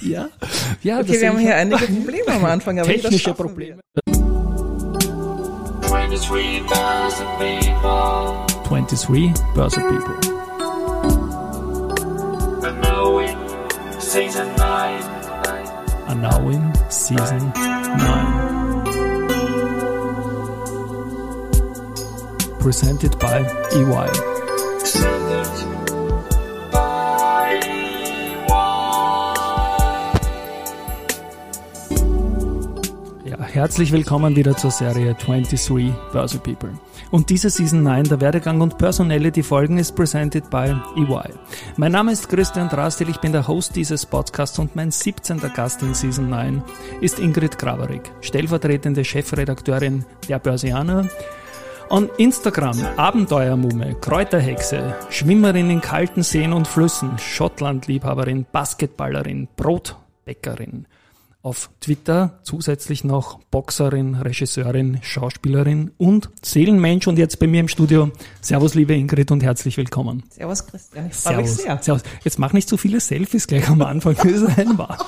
ja, ja. Okay, wir haben hier einige Probleme am Anfang, aber technische Probleme. 23 thousand people 23 Börse People. are knowing season 9. Are now in Season 9. Presented by EY. Herzlich willkommen wieder zur Serie 23 Börse People. Und diese Season 9 der Werdegang und Personality Folgen ist presented by EY. Mein Name ist Christian Drastil, ich bin der Host dieses Podcasts und mein 17. Gast in Season 9 ist Ingrid Graverig, stellvertretende Chefredakteurin der Börsianer. On Instagram Abenteuermumme, Kräuterhexe, Schwimmerin in kalten Seen und Flüssen, Schottlandliebhaberin, Basketballerin, Brotbäckerin. Auf Twitter zusätzlich noch Boxerin, Regisseurin, Schauspielerin und Seelenmensch und jetzt bei mir im Studio. Servus liebe Ingrid und herzlich willkommen. Servus Christian, ich freue mich Servus. sehr. Servus. Jetzt mach nicht so viele Selfies gleich am Anfang. Das ist ein wahr.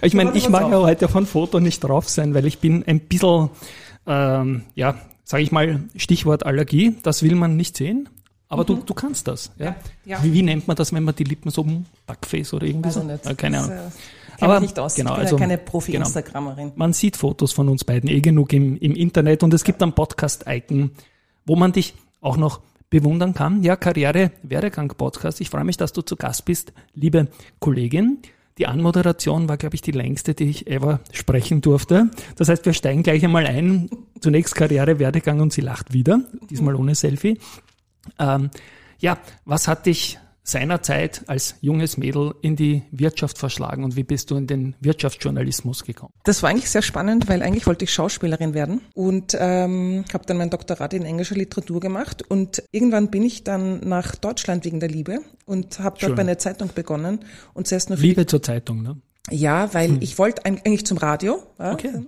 Ich meine, ich mag ja heute von Foto nicht drauf sein, weil ich bin ein bisschen, ähm, ja, sage ich mal, Stichwort Allergie. Das will man nicht sehen. Aber du, du kannst das. Ja? Mhm. Ja. Wie, wie nennt man das, wenn man die Lippen so um Duckface oder irgendwie so? ich nicht. Keine Das, Ahnung. äh, kenn Aber nicht aus. genau, ich bin also- ja keine genau. Profi-Instagrammerin. Man sieht Fotos von uns beiden eh genug im, im Internet und es gibt ein Podcast-Icon, wo man dich auch noch bewundern kann. Ja, Karriere, Werdegang Podcast. Ich freue mich, dass du zu Gast bist, liebe Kollegin. Die Anmoderation war, glaube ich, die längste, die ich ever sprechen durfte. Das heißt, wir steigen gleich einmal ein. Zunächst Karriere, Werdegang und sie lacht wieder, diesmal ohne Selfie. Ähm, ja, was hat dich seinerzeit als junges Mädel in die Wirtschaft verschlagen und wie bist du in den Wirtschaftsjournalismus gekommen? Das war eigentlich sehr spannend, weil eigentlich wollte ich Schauspielerin werden und ähm, habe dann mein Doktorat in englischer Literatur gemacht und irgendwann bin ich dann nach Deutschland wegen der Liebe und habe dort bei einer Zeitung begonnen und zuerst nur Liebe zur Zeitung, ne? Ja, weil ich wollte eigentlich zum Radio. Ja, Okay.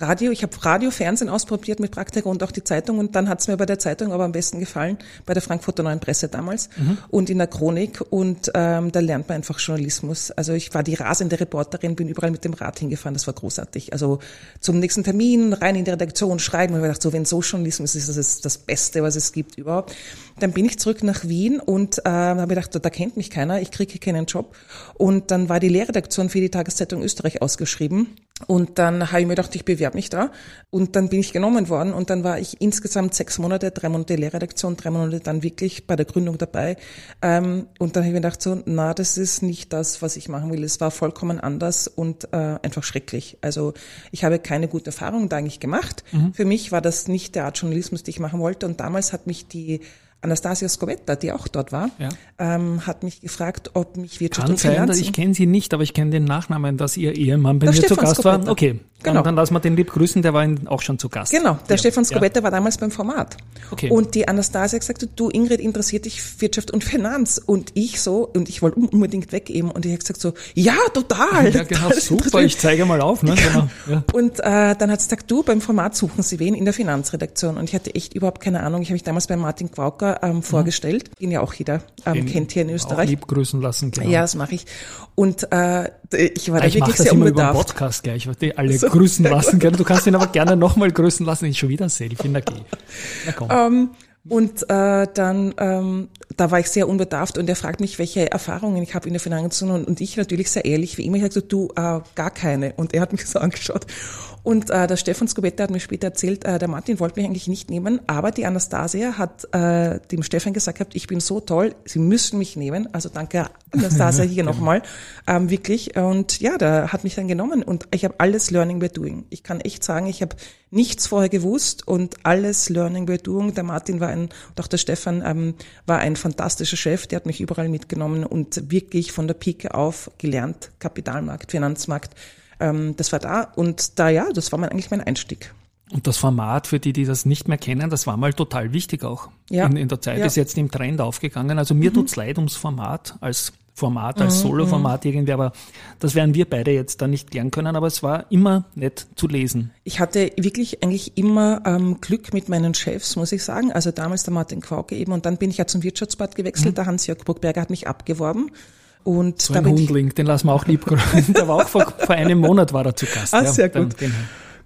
Radio, ich habe Radio, Fernsehen ausprobiert mit Praktika und auch die Zeitung und dann hat's mir bei der Zeitung aber am besten gefallen, bei der Frankfurter Neuen Presse damals und in der Chronik und ähm, da lernt man einfach Journalismus. Also ich war die rasende Reporterin, bin überall mit dem Rad hingefahren, das war großartig. Also zum nächsten Termin, rein in die Redaktion, schreiben und ich dachte so, wenn so Journalismus ist, das ist das Beste, was es gibt überhaupt. Dann bin ich zurück nach Wien und äh, habe gedacht, da kennt mich keiner, ich kriege keinen Job und dann war die Lehrredaktion für die Tageszeitung Österreich ausgeschrieben und dann habe ich mir gedacht, ich bewerbe mich da. Und dann bin ich genommen worden. Und dann war ich insgesamt sechs Monate, drei Monate Lehrredaktion, drei Monate dann wirklich bei der Gründung dabei. Ähm, und dann habe ich mir gedacht, so, na, das ist nicht das, was ich machen will. Es war vollkommen anders und äh, einfach schrecklich. Also ich habe keine gute Erfahrung da eigentlich gemacht. Für mich war das nicht der Art Journalismus, die ich machen wollte. Und damals hat mich die Anastasia Scovetta, die auch dort war, Ja. ähm, hat mich gefragt, ob mich Wirtschaft Kann und sein, Finanzen... ich kenne sie nicht, aber ich kenne den Nachnamen, dass ihr Ehemann bei Der mir zu Stefan Gast war. Skopetta. Okay, dann, Genau. dann lassen wir den lieb grüßen, der war auch schon zu Gast. Genau, der Ja. Stefan Ja. Skobetta war damals beim Format. Okay. Und die Anastasia hat gesagt, du Ingrid, interessiert dich Wirtschaft und Finanz? Und ich so, und ich wollte unbedingt weggeben. Und ich habe gesagt so, ja, total. Ja, genau, super, ich zeige mal auf. Ne? Genau. Ja. und äh, dann hat sie gesagt, du, beim Format suchen Sie wen in der Finanzredaktion. Und ich hatte echt überhaupt keine Ahnung. Ich habe mich damals bei Martin Quauker ähm, vorgestellt, den ja auch jeder ähm, Den kennt hier in Auch Österreich. lieb grüßen lassen, genau. Ja, das mache ich. Und äh, ich war da ich mache wirklich sehr immer über den unbedarft. Podcast gleich, weil die alle grüßen lassen können. Du kannst ihn aber gerne nochmal grüßen lassen. Ich schon wieder Selfie, na geh. Na komm. Ähm, und äh, dann, ähm, da war ich sehr unbedarft und er fragt mich, welche Erfahrungen ich habe in der Finanz und, und ich natürlich sehr ehrlich, wie immer, ich habe gesagt, du, äh, gar keine. Und er hat mich so angeschaut. Und äh, der Stefan Skobetta hat mir später erzählt, äh, der Martin wollte mich eigentlich nicht nehmen, aber die Anastasia hat äh, dem Stefan gesagt, gehabt, ich bin so toll, Sie müssen mich nehmen. Also danke Anastasia hier nochmal, ähm, wirklich. Und ja, der hat mich dann genommen und ich habe alles Learning by Doing. Ich kann echt sagen, ich habe nichts vorher gewusst und alles Learning by Doing. Der Martin war ein, und auch der Stefan ähm, war ein fantastischer Chef, der hat mich überall mitgenommen und wirklich von der Pike auf gelernt, Kapitalmarkt, Finanzmarkt. Ähm, das war da und da ja, das war mein, eigentlich mein Einstieg. Und das Format, für die, die das nicht mehr kennen, das war mal total wichtig auch Ja. in, in der Zeit, Ja. Mhm. ist jetzt im Trend aufgegangen. Also mir tut's leid ums Format als Format, als Solo-Format irgendwie, aber das werden wir beide jetzt da nicht lernen können, aber es war immer nett zu lesen. Ich hatte wirklich eigentlich immer ähm, Glück mit meinen Chefs, muss ich sagen. Also damals der Martin Quauke eben und dann bin ich ja zum Wirtschaftsbad gewechselt. Der Hans-Jörg Burgberger hat mich abgeworben. Und So ein Hundling, den lassen wir auch lieb. Der war auch vor, vor einem Monat war er zu Gast. Ah, sehr gut. Den,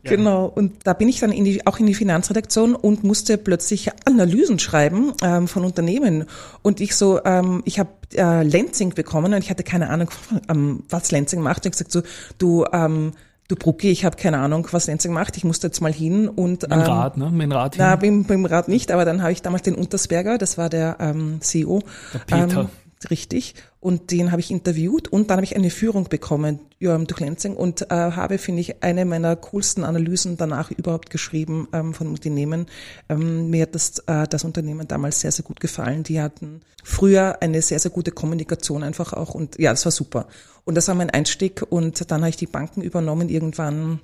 ja. Genau, und da bin ich dann in die, auch in die Finanzredaktion und musste plötzlich Analysen schreiben ähm, von Unternehmen. Und ich so, ähm, ich habe äh, Lenzing bekommen und ich hatte keine Ahnung, ähm, was Lenzing macht. Und ich gesagt so, du, ähm, du Brucki, ich habe keine Ahnung, was Lenzing macht. Ich musste jetzt mal hin und Mit dem Rad, ne? Mit dem Rad hin. na, beim, beim Rat nicht, aber dann habe ich damals den Untersberger, das war der ähm, CEO. Der Peter. Ähm, richtig. Und den habe ich interviewt und dann habe ich eine Führung bekommen ja, durch Lenzing und äh, habe, finde ich, eine meiner coolsten Analysen danach überhaupt geschrieben ähm, von Unternehmen. Ähm, mir hat das, äh, das Unternehmen damals sehr, sehr gut gefallen. Die hatten früher eine sehr, sehr gute Kommunikation einfach auch und ja, das war super. Und das war mein Einstieg und dann habe ich die Banken übernommen irgendwann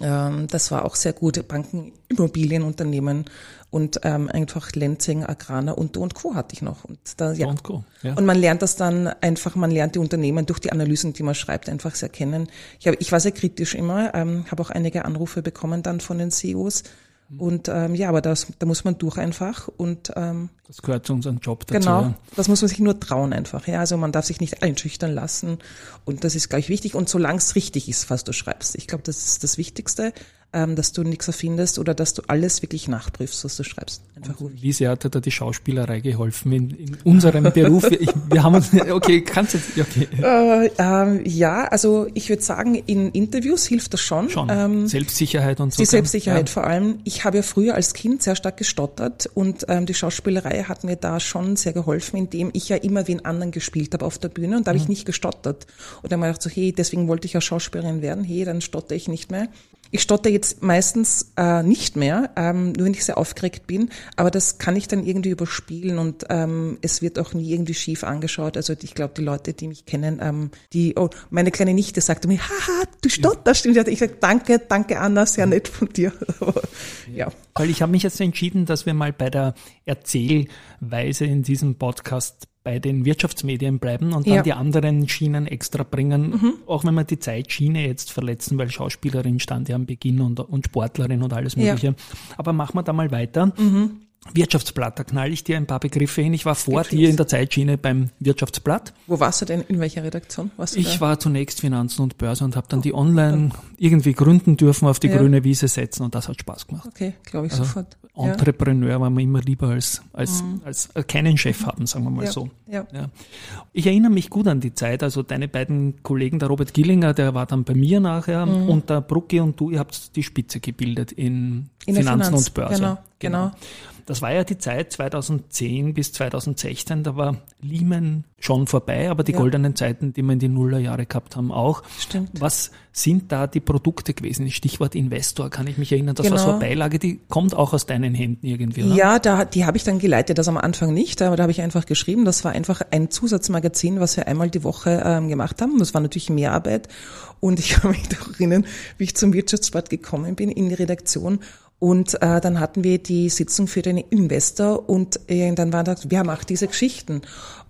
ähm, das war auch sehr gut. Banken, Immobilienunternehmen und ähm, einfach Lenzing, Agrana und und Co. hatte ich noch. Und, da, ja. Und Co. Ja. und man lernt das dann einfach, man lernt die Unternehmen durch die Analysen, die man schreibt, einfach sehr kennen. Ich, hab, ich war sehr kritisch immer, ähm, habe auch einige Anrufe bekommen dann von den CEOs. Und ähm, ja, aber das, da muss man durch einfach und ähm, Das gehört zu unserem Job dazu. Genau, ja. das muss man sich nur trauen einfach. Ja, also man darf sich nicht einschüchtern lassen und das ist gleich wichtig. Und solange es richtig ist, was du schreibst, ich glaube, das ist das Wichtigste, ähm, dass du nichts erfindest oder dass du alles wirklich nachprüfst, was du schreibst. Einfach ruhig. Wie sehr hat dir da die Schauspielerei geholfen in, in unserem Beruf? Ich, wir haben uns, okay, kannst du jetzt, okay, Äh, ähm, ja, also ich würde sagen, in Interviews hilft das schon. schon. Ähm, Selbstsicherheit und so. Die Selbstsicherheit Ja. vor allem. Ich habe ja früher als Kind sehr stark gestottert und ähm, die Schauspielerei hat mir da schon sehr geholfen, indem ich ja immer wie einen anderen gespielt habe auf der Bühne und da habe Mhm. ich nicht gestottert. Und dann habe ich gedacht so, hey, deswegen wollte ich ja Schauspielerin werden, hey, dann stotter ich nicht mehr. Ich stotter jetzt meistens äh, nicht mehr, ähm, nur wenn ich sehr aufgeregt bin, aber das kann ich dann irgendwie überspielen und ähm, es wird auch nie irgendwie schief angeschaut. Also ich glaube, die Leute, die mich kennen, ähm, die, oh, meine kleine Nichte sagte mir, haha, du stotterst. Und ich sage, danke, danke Anna, sehr nett von dir. Ja. Weil ich habe mich jetzt entschieden, dass wir mal bei der Erzählweise in diesem Podcast bei den Wirtschaftsmedien bleiben und dann Ja. die anderen Schienen extra bringen, auch wenn wir die Zeitschiene jetzt verletzen, weil Schauspielerin stand ja am Beginn und, und Sportlerin und alles Ja. Mögliche. Aber machen wir da mal weiter. Wirtschaftsblatt, da knall ich dir ein paar Begriffe hin. Ich war vor dir in der Zeitschiene beim Wirtschaftsblatt. Wo warst du denn? In welcher Redaktion? Warst du Ich da? war zunächst Finanzen und Börse und habe dann die online irgendwie gründen dürfen, auf die Ja. grüne Wiese setzen und das hat Spaß gemacht. Okay, glaube ich Also, sofort. Ja. Mhm. Entrepreneur war mir immer lieber als, als, als äh, keinen Chef haben, sagen wir mal Ja. so. Ja. Ja. Ich erinnere mich gut an die Zeit, also deine beiden Kollegen, der Robert Gillinger, der war dann bei mir nachher und der Brucki und du, ihr habt die Spitze gebildet in, In Finanzen Finanz, und Börse. genau, genau. Das war ja die Zeit 2010 bis 2016, da war Lehman schon vorbei, aber die Ja. goldenen Zeiten, die wir in die Nullerjahre gehabt haben, auch. Stimmt. Was sind da die Produkte gewesen? Stichwort Investor, kann ich mich erinnern. Das war so Genau. eine Beilage, die kommt auch aus deinen Händen irgendwie, oder? Ja, da, die habe ich dann geleitet, das am Anfang nicht, aber da habe ich einfach geschrieben, das war einfach ein Zusatzmagazin, was wir einmal die Woche ähm, gemacht haben. Das war natürlich mehr Arbeit und ich kann mich noch erinnern, wie ich zum Wirtschaftsblatt gekommen bin in die Redaktion und äh, dann hatten wir die Sitzung für den Investor und äh, dann war das, wer macht diese Geschichten?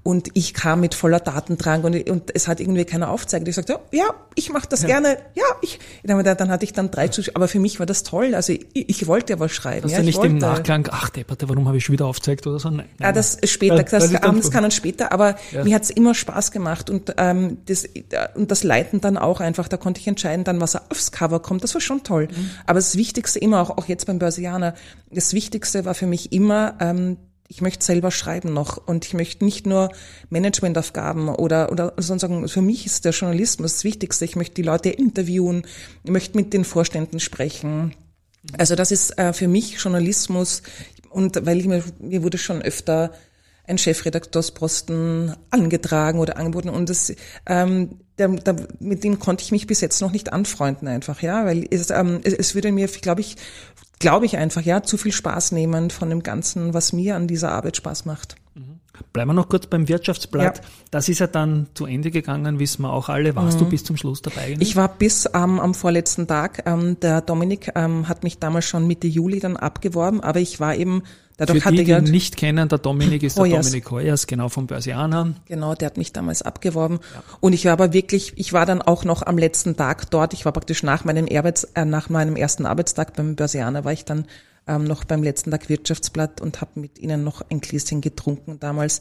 Und ich kam mit voller Datendrang und, und es hat irgendwie keiner aufgezeigt. Ich sagte, ja, ich mache das gerne. Ja, ich. Dann, dann hatte ich dann drei Zuschauer. Aber für mich war das toll. Also ich, ich wollte ja was schreiben. Hast ja, du ich nicht im. Nachklang, ach Depperte, warum habe ich schon wieder aufgezeigt oder so? Nein. Ah, nein. das ist später, Ja, das, das dann- abends kann und später, aber mir hat's immer Spaß gemacht und ähm, das und das Leiten dann auch einfach, da konnte ich entscheiden, dann was aufs Cover kommt, das war schon toll. Mhm. Aber das Wichtigste immer, auch, auch jetzt beim Börsianer, das Wichtigste war für mich immer, ähm, ich möchte selber schreiben noch und ich möchte nicht nur Managementaufgaben oder oder sozusagen für mich ist der Journalismus das Wichtigste. Ich möchte die Leute interviewen, ich möchte mit den Vorständen sprechen. Also das ist äh, für mich Journalismus und weil ich mir, mir wurde schon öfter ein Chefredakteursposten angetragen oder angeboten und das, ähm, der, der, mit dem konnte ich mich bis jetzt noch nicht anfreunden einfach, ja, weil es, ähm, es, es würde mir, glaube ich, glaube ich einfach, ja, zu viel Spaß nehmen von dem Ganzen, was mir an dieser Arbeit Spaß macht. Bleiben wir noch kurz beim Wirtschaftsblatt. Ja. Das ist ja dann zu Ende gegangen, wissen wir auch alle. Warst du bis zum Schluss dabei? eigentlich? Mhm. Ich war bis ähm, am vorletzten Tag, ähm, der Dominik ähm, hat mich damals schon Mitte Juli dann abgeworben, aber ich war eben, dadurch Für hatte die, die ja, ihn nicht kennen, der Dominik ist der Hoyers. Dominik Hoyers, genau vom Börsianer. Genau, der hat mich damals abgeworben. Und ich war aber wirklich, ich war dann auch noch am letzten Tag dort. Ich war praktisch nach meinem Arbeits, äh, nach meinem ersten Arbeitstag beim Börsianer war ich dann ähm, noch beim letzten Tag Wirtschaftsblatt und habe mit ihnen noch ein Gläschen getrunken damals.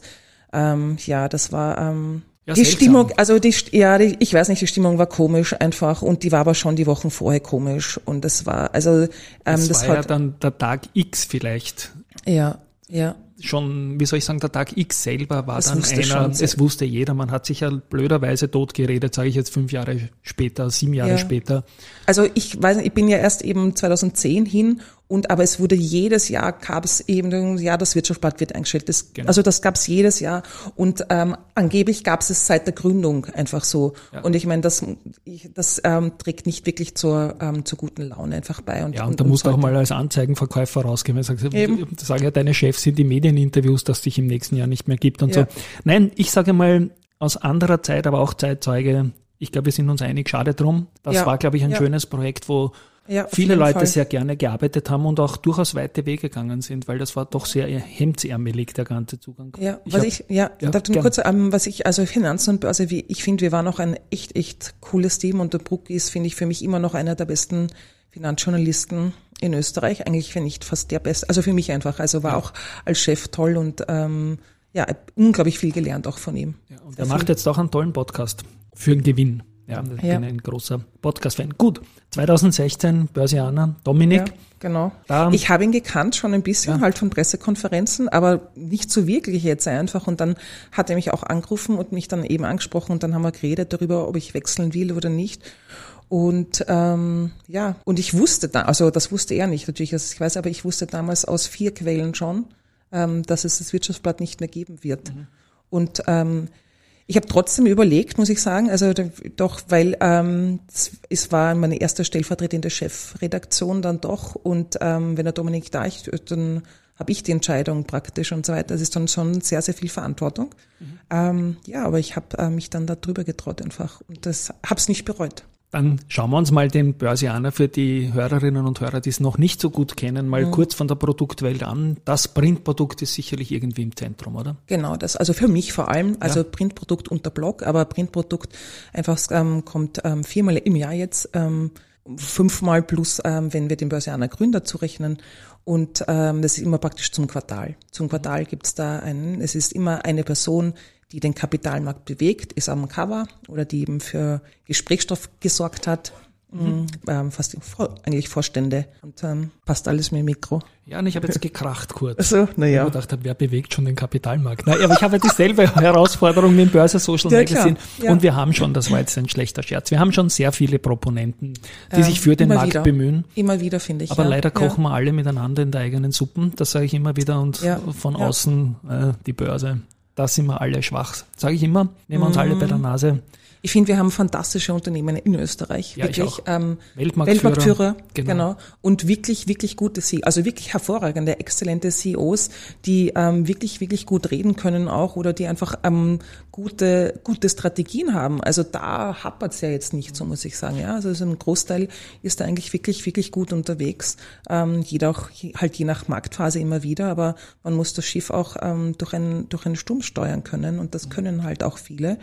Ähm, ja, das war, ähm, Ja, Die seltsam. Stimmung, also die, ja, die, ich weiß nicht, die Stimmung war komisch einfach und die war aber schon die Wochen vorher komisch und das war, also ähm, Das, das, war ja hat, dann der Tag X vielleicht. ja, ja, Schon, wie soll ich sagen, der Tag X selber war Das dann wusste einer, es wusste jeder, man hat sich ja blöderweise totgeredet, sage ich jetzt fünf Jahre später, sieben Jahre Ja. später. Also ich weiß nicht, ich bin ja erst eben 2010 hin und aber es wurde jedes Jahr gab es eben, ja, das Wirtschaftsblatt wird eingestellt. Das, Genau. Also das gab es jedes Jahr und ähm, angeblich gab es es seit der Gründung einfach so. Und ich meine, das, ich, das ähm, trägt nicht wirklich zur, ähm, zur guten Laune einfach bei. Und, Ja, und da musst du auch mal als Anzeigenverkäufer rausgehen. du sagst, Eben. Sagen ja deine Chefs in die Medieninterviews, dass dich im nächsten Jahr nicht mehr gibt und Ja. so. Nein, ich sage mal, aus anderer Zeit, aber auch Zeitzeuge, ich glaube, wir sind uns einig, schade drum. Das Ja. war, glaube ich, ein Ja. schönes Projekt, wo Ja, viele Leute Fall. sehr gerne gearbeitet haben und auch durchaus weite Wege gegangen sind, weil das war doch sehr hemdsärmelig, der ganze Zugang. Ja, Ich was hab- ich, ja, Ja, darf ich gern. kurz, ähm, was ich, also Finanzen und Börse, wie, ich finde, wir waren noch ein echt, echt cooles Team und der Bruck ist, finde ich, für mich immer noch einer der besten Finanzjournalisten in Österreich. Eigentlich, wenn nicht fast der beste, also für mich einfach, also war auch als Chef toll und, ähm, ja, unglaublich viel gelernt auch von ihm. Ja, und er macht jetzt auch einen tollen Podcast für einen Gewinn. Ja, ich Ja. bin ein großer Podcast-Fan. Gut, 2016, Börsianer, Dominik. Ja, genau. Da- ich habe ihn gekannt schon ein bisschen, halt von Pressekonferenzen, aber nicht so wirklich jetzt einfach. Und dann hat er mich auch angerufen und mich dann eben angesprochen und dann haben wir geredet darüber, ob ich wechseln will oder nicht. Und ähm, ja, und ich wusste da, also das wusste er nicht natürlich, also ich weiß, aber ich wusste damals aus vier Quellen schon, ähm, dass es das Wirtschaftsblatt nicht mehr geben wird. Und ähm, ich habe trotzdem überlegt, muss ich sagen, also doch, weil ähm, es, war meine erste stellvertretende Chefredaktion dann doch und ähm, wenn der Dominik da ist, dann habe ich die Entscheidung praktisch und so weiter. Das ist dann schon sehr, sehr viel Verantwortung. Ähm, ja, aber ich habe äh, mich dann da drüber getraut einfach und das habe es nicht bereut. Dann schauen wir uns mal den Börsianer für die Hörerinnen und Hörer, die es noch nicht so gut kennen, mal kurz von der Produktwelt an. Das Printprodukt ist sicherlich irgendwie im Zentrum, oder? Genau, das, also für mich vor allem, also Printprodukt unter Blog, aber Printprodukt einfach ähm, kommt ähm, viermal im Jahr jetzt, ähm, fünfmal plus, ähm, wenn wir den Börsianer Grün dazu rechnen. Und ähm, das ist immer praktisch zum Quartal. Zum Quartal gibt's da einen, es ist immer eine Person, die den Kapitalmarkt bewegt, ist am Cover oder die eben für Gesprächsstoff gesorgt hat. Mhm. Ähm, fast eigentlich Vorstände und ähm, passt alles mit dem Mikro. Ja, und ich habe jetzt gekracht kurz. Also, Ich naja. habe gedacht, wer bewegt schon den Kapitalmarkt? Na, aber ich habe ja dieselbe Herausforderung mit dem Börse Social Ja. Magazine. Ja. Und wir haben schon, das war jetzt ein schlechter Scherz, wir haben schon sehr viele Proponenten, die sich für den Markt wieder. bemühen. Immer wieder, finde ich. Aber ja. leider kochen wir alle miteinander in der eigenen Suppen. Das sage ich immer wieder. Und von außen äh, die Börse. Da sind wir alle schwach. Sage ich immer. Nehmen wir uns alle bei der Nase. Ich finde, wir haben fantastische Unternehmen in Österreich. Ja, ich wirklich. Ähm, Weltmarktführer. Weltmarktführer. Genau. Genau. Und wirklich, wirklich gute CEOs, also wirklich hervorragende, exzellente CEOs, die ähm, wirklich, wirklich gut reden können auch oder die einfach ähm, gute, gute Strategien haben. Also da hapert's ja jetzt nicht, so muss ich sagen. Ja, also so ein Großteil ist da eigentlich wirklich, wirklich gut unterwegs. Ähm, jeder auch halt je nach Marktphase immer wieder, aber man muss das Schiff auch ähm, durch einen durch einen Sturm steuern können und das können halt auch viele.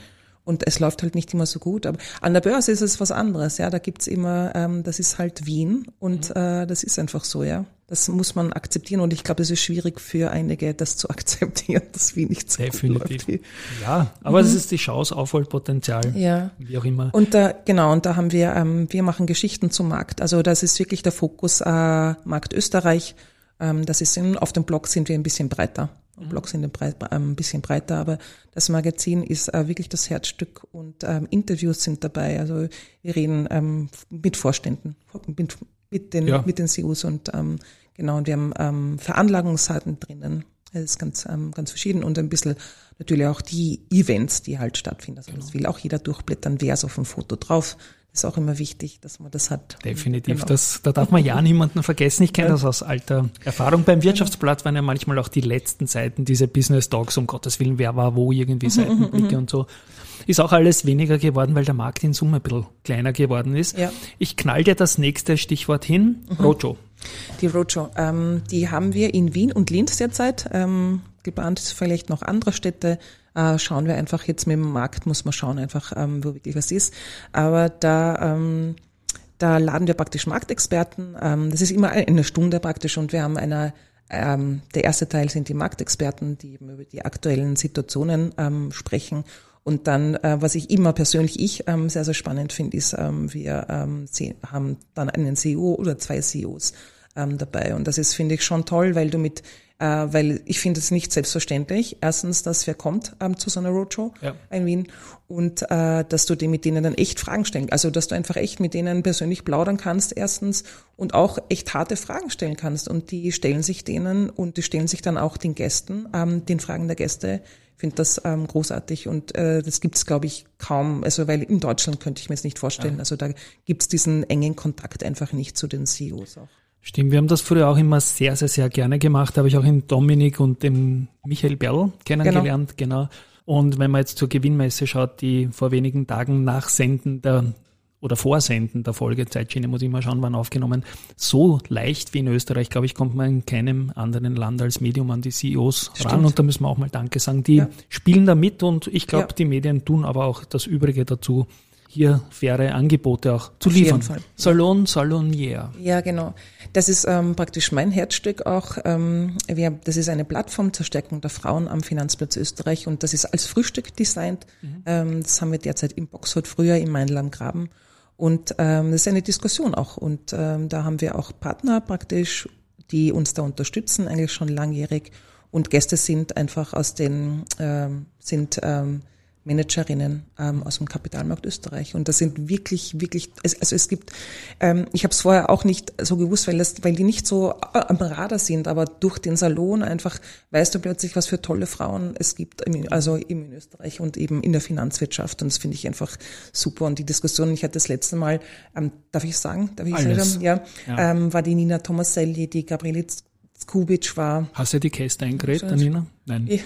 Und es läuft halt nicht immer so gut. Aber an der Börse ist es was anderes. Ja, da gibt's immer, ähm, das ist halt Wien und äh, das ist einfach so. Ja, das muss man akzeptieren. Und ich glaube, es ist schwierig für einige, das zu akzeptieren, dass Wien nicht so Definitiv. gut läuft. Ja, aber es ist die Chance, Aufholpotenzial. Ja. Wie auch immer. Und da, genau, und da haben wir, ähm, wir machen Geschichten zum Markt. Also das ist wirklich der Fokus äh, Markt Österreich. Ähm, das ist in, auf dem Blog sind wir ein bisschen breiter. Mhm. Blogs sind ein, bisschen breiter, aber das Magazin ist äh, wirklich das Herzstück und ähm, Interviews sind dabei. Also wir reden ähm, mit Vorständen, mit, mit den Ja. mit den CEOs und ähm, genau und wir haben Veranlagungsseiten drinnen. Das ist ganz ganz verschieden und ein bisschen natürlich auch die Events, die halt stattfinden. Also das will auch jeder durchblättern, wer ist auf dem Foto drauf. Ist auch immer wichtig, dass man das hat. Definitiv. Genau. Das, da darf man ja niemanden vergessen. Ich kenne das aus alter Erfahrung. Beim Wirtschaftsblatt waren ja manchmal auch die letzten Seiten diese Business Talks, um Gottes Willen, wer war wo, Mhm, irgendwie Seitenblicke und so. Ist auch alles weniger geworden, weil der Markt in Summe ein bisschen kleiner geworden ist. Ja. Ich knall dir das nächste Stichwort hin. Rojo. Die Roadshow, ähm, die haben wir in Wien und Linz derzeit. Ähm, geplant vielleicht noch andere Städte. Äh, schauen wir einfach jetzt mit dem Markt, muss man schauen einfach, ähm, wo wirklich was ist. Aber da, ähm, da laden wir praktisch Marktexperten. Ähm, das ist immer eine Stunde praktisch und wir haben eine ähm, der erste Teil sind die Marktexperten, die eben über die aktuellen Situationen ähm, sprechen. Und dann, äh, was ich immer persönlich ich ähm, sehr, sehr spannend finde, ist, ähm, wir ähm, haben dann einen CEO oder zwei CEOs ähm, dabei. Und das ist, finde ich, schon toll, weil du mit, weil ich finde es nicht selbstverständlich, erstens, dass wer kommt ähm, zu so einer Roadshow Ja. in Wien und äh, dass du dir mit denen dann echt Fragen stellen, also dass du einfach echt mit denen persönlich plaudern kannst erstens und auch echt harte Fragen stellen kannst und die stellen sich denen und die stellen sich dann auch den Gästen, ähm, den Fragen der Gäste. Ich finde das ähm, großartig und äh, das gibt's glaube ich kaum, also weil in Deutschland könnte ich mir es nicht vorstellen, also da gibt's diesen engen Kontakt einfach nicht zu den CEOs auch. Stimmt, wir haben das früher auch immer sehr, sehr, sehr gerne gemacht. Da habe ich auch in Dominik und dem Michael Berl kennengelernt, genau. Und wenn man jetzt zur Gewinnmesse schaut, die vor wenigen Tagen nach Senden der oder Vorsenden der Folge, Zeitschiene muss ich mal schauen, wann aufgenommen, so leicht wie in Österreich, glaube ich, kommt man in keinem anderen Land als Medium an die CEOs ran. Stimmt. Und da müssen wir auch mal Danke sagen. Die Ja. spielen da mit und ich glaube, Ja. die Medien tun aber auch das Übrige dazu, hier faire Angebote auch zu Auf liefern. Salon, Salonier. Ja, genau. Das ist ähm, praktisch mein Herzstück auch. Ähm, wir, das ist eine Plattform zur Stärkung der Frauen am Finanzplatz Österreich und das ist als Frühstück designt. Ähm, das haben wir derzeit im Boxhut, früher im Mainl am Graben. Und ähm, das ist eine Diskussion auch. Und ähm, da haben wir auch Partner praktisch, die uns da unterstützen, eigentlich schon langjährig. Und Gäste sind einfach aus den, ähm, sind ähm, Managerinnen ähm, aus dem Kapitalmarkt Österreich. Und das sind wirklich, wirklich, es, also es gibt, ähm, ich habe es vorher auch nicht so gewusst, weil, das, weil die nicht so äh, am Radar sind, aber durch den Salon einfach weißt du plötzlich, was für tolle Frauen es gibt, also eben in Österreich und eben in der Finanzwirtschaft. Und das finde ich einfach super. Und die Diskussion, ich hatte das letzte Mal, ähm, darf ich sagen, darf ich Alles. sagen, ja, Ja. Ähm, war die Nina Tomaselli, die Gabriele Skubic war, Hast du die Käste eingeredet, Nina? Nein.